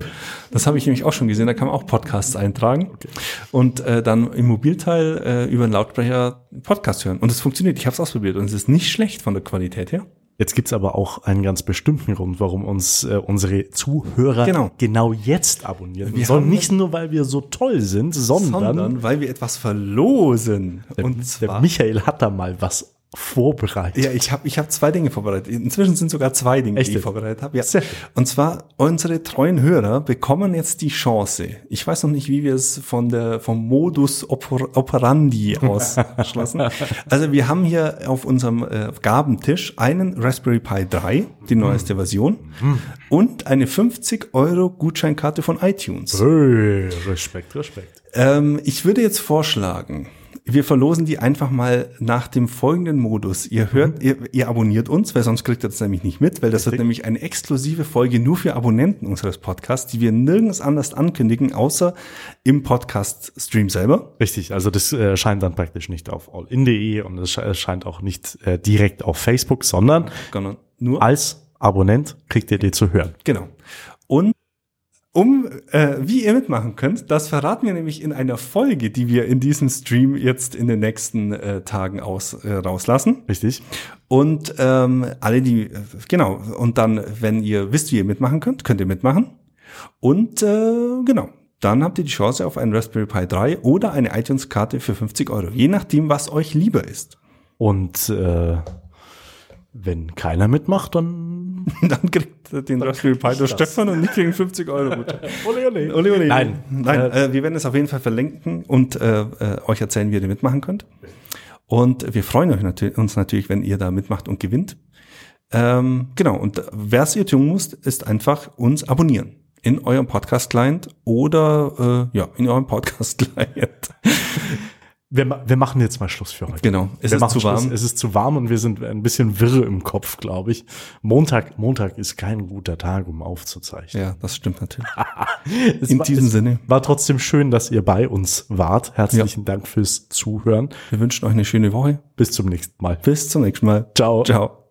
Das habe ich nämlich auch schon gesehen. Da kann man auch Podcasts eintragen okay. und äh, dann im Mobilteil äh, über einen Lautsprecher Podcast hören. Und es funktioniert. Ich habe es ausprobiert und es ist nicht schlecht von der Qualität her. Jetzt gibt's aber auch einen ganz bestimmten Grund, warum uns äh, unsere Zuhörer genau. genau jetzt abonnieren. Wir sollen nicht nur, weil wir so toll sind, sondern, sondern weil wir etwas verlosen. Der, und zwar, der Michael hat da mal was vorbereitet. Ja, ich habe ich hab zwei Dinge vorbereitet. Inzwischen sind sogar zwei Dinge, Echt? die ich vorbereitet habe. Ja. Und zwar unsere treuen Hörer bekommen jetzt die Chance. Ich weiß noch nicht, wie wir es von der vom Modus oper, operandi <laughs> ausschlossen. also wir haben hier auf unserem äh, Gabentisch einen Raspberry Pi 3, die neueste mhm. Version, mhm. und eine 50 Euro Gutscheinkarte von iTunes. Hey, Respekt, Respekt. Ähm, ich würde jetzt vorschlagen, wir verlosen die einfach mal nach dem folgenden Modus. Ihr hört, mhm. ihr, ihr, abonniert uns, weil sonst kriegt ihr das nämlich nicht mit, weil das Richtig. wird nämlich eine exklusive Folge nur für Abonnenten unseres Podcasts, die wir nirgends anders ankündigen, außer im Podcast-Stream selber. Richtig, also das äh, scheint dann praktisch nicht auf allin.de und es scheint auch nicht äh, direkt auf Facebook, sondern nur als Abonnent, kriegt ihr die zu hören. Genau. Und um äh, wie ihr mitmachen könnt, das verraten wir nämlich in einer Folge, die wir in diesem Stream jetzt in den nächsten äh, Tagen aus äh, rauslassen. Richtig. Und ähm, alle die äh, genau und dann, wenn ihr wisst, wie ihr mitmachen könnt, könnt ihr mitmachen. Und äh, genau, dann habt ihr die Chance auf einen Raspberry Pi 3 oder eine iTunes-Karte für 50 Euro, je nachdem, was euch lieber ist. Und äh, wenn keiner mitmacht, dann. <laughs> dann kriegt den Raspberry Pi der Stefan und ich kriegen 50 Euro <laughs> ole, ole. ole, ole. Nein. Nein, äh, wir werden es auf jeden Fall verlinken und äh, äh, euch erzählen, wie ihr mitmachen könnt. Und wir freuen euch natürlich, uns natürlich, wenn ihr da mitmacht und gewinnt. Ähm, genau, und was ihr tun müsst, ist einfach uns abonnieren in eurem Podcast-Client oder äh, ja, in eurem Podcast-Client. Wir, wir machen jetzt mal Schluss für heute. Genau. Es wir ist zu warm. Schluss. Es ist zu warm und wir sind ein bisschen wirre im Kopf, glaube ich. Montag, Montag ist kein guter Tag, um aufzuzeichnen. Ja, das stimmt natürlich. <laughs> In war, diesem Sinne. War trotzdem schön, dass ihr bei uns wart. Herzlichen ja. Dank fürs Zuhören. Wir wünschen euch eine schöne Woche. Bis zum nächsten Mal. Bis zum nächsten Mal. Ciao. Ciao.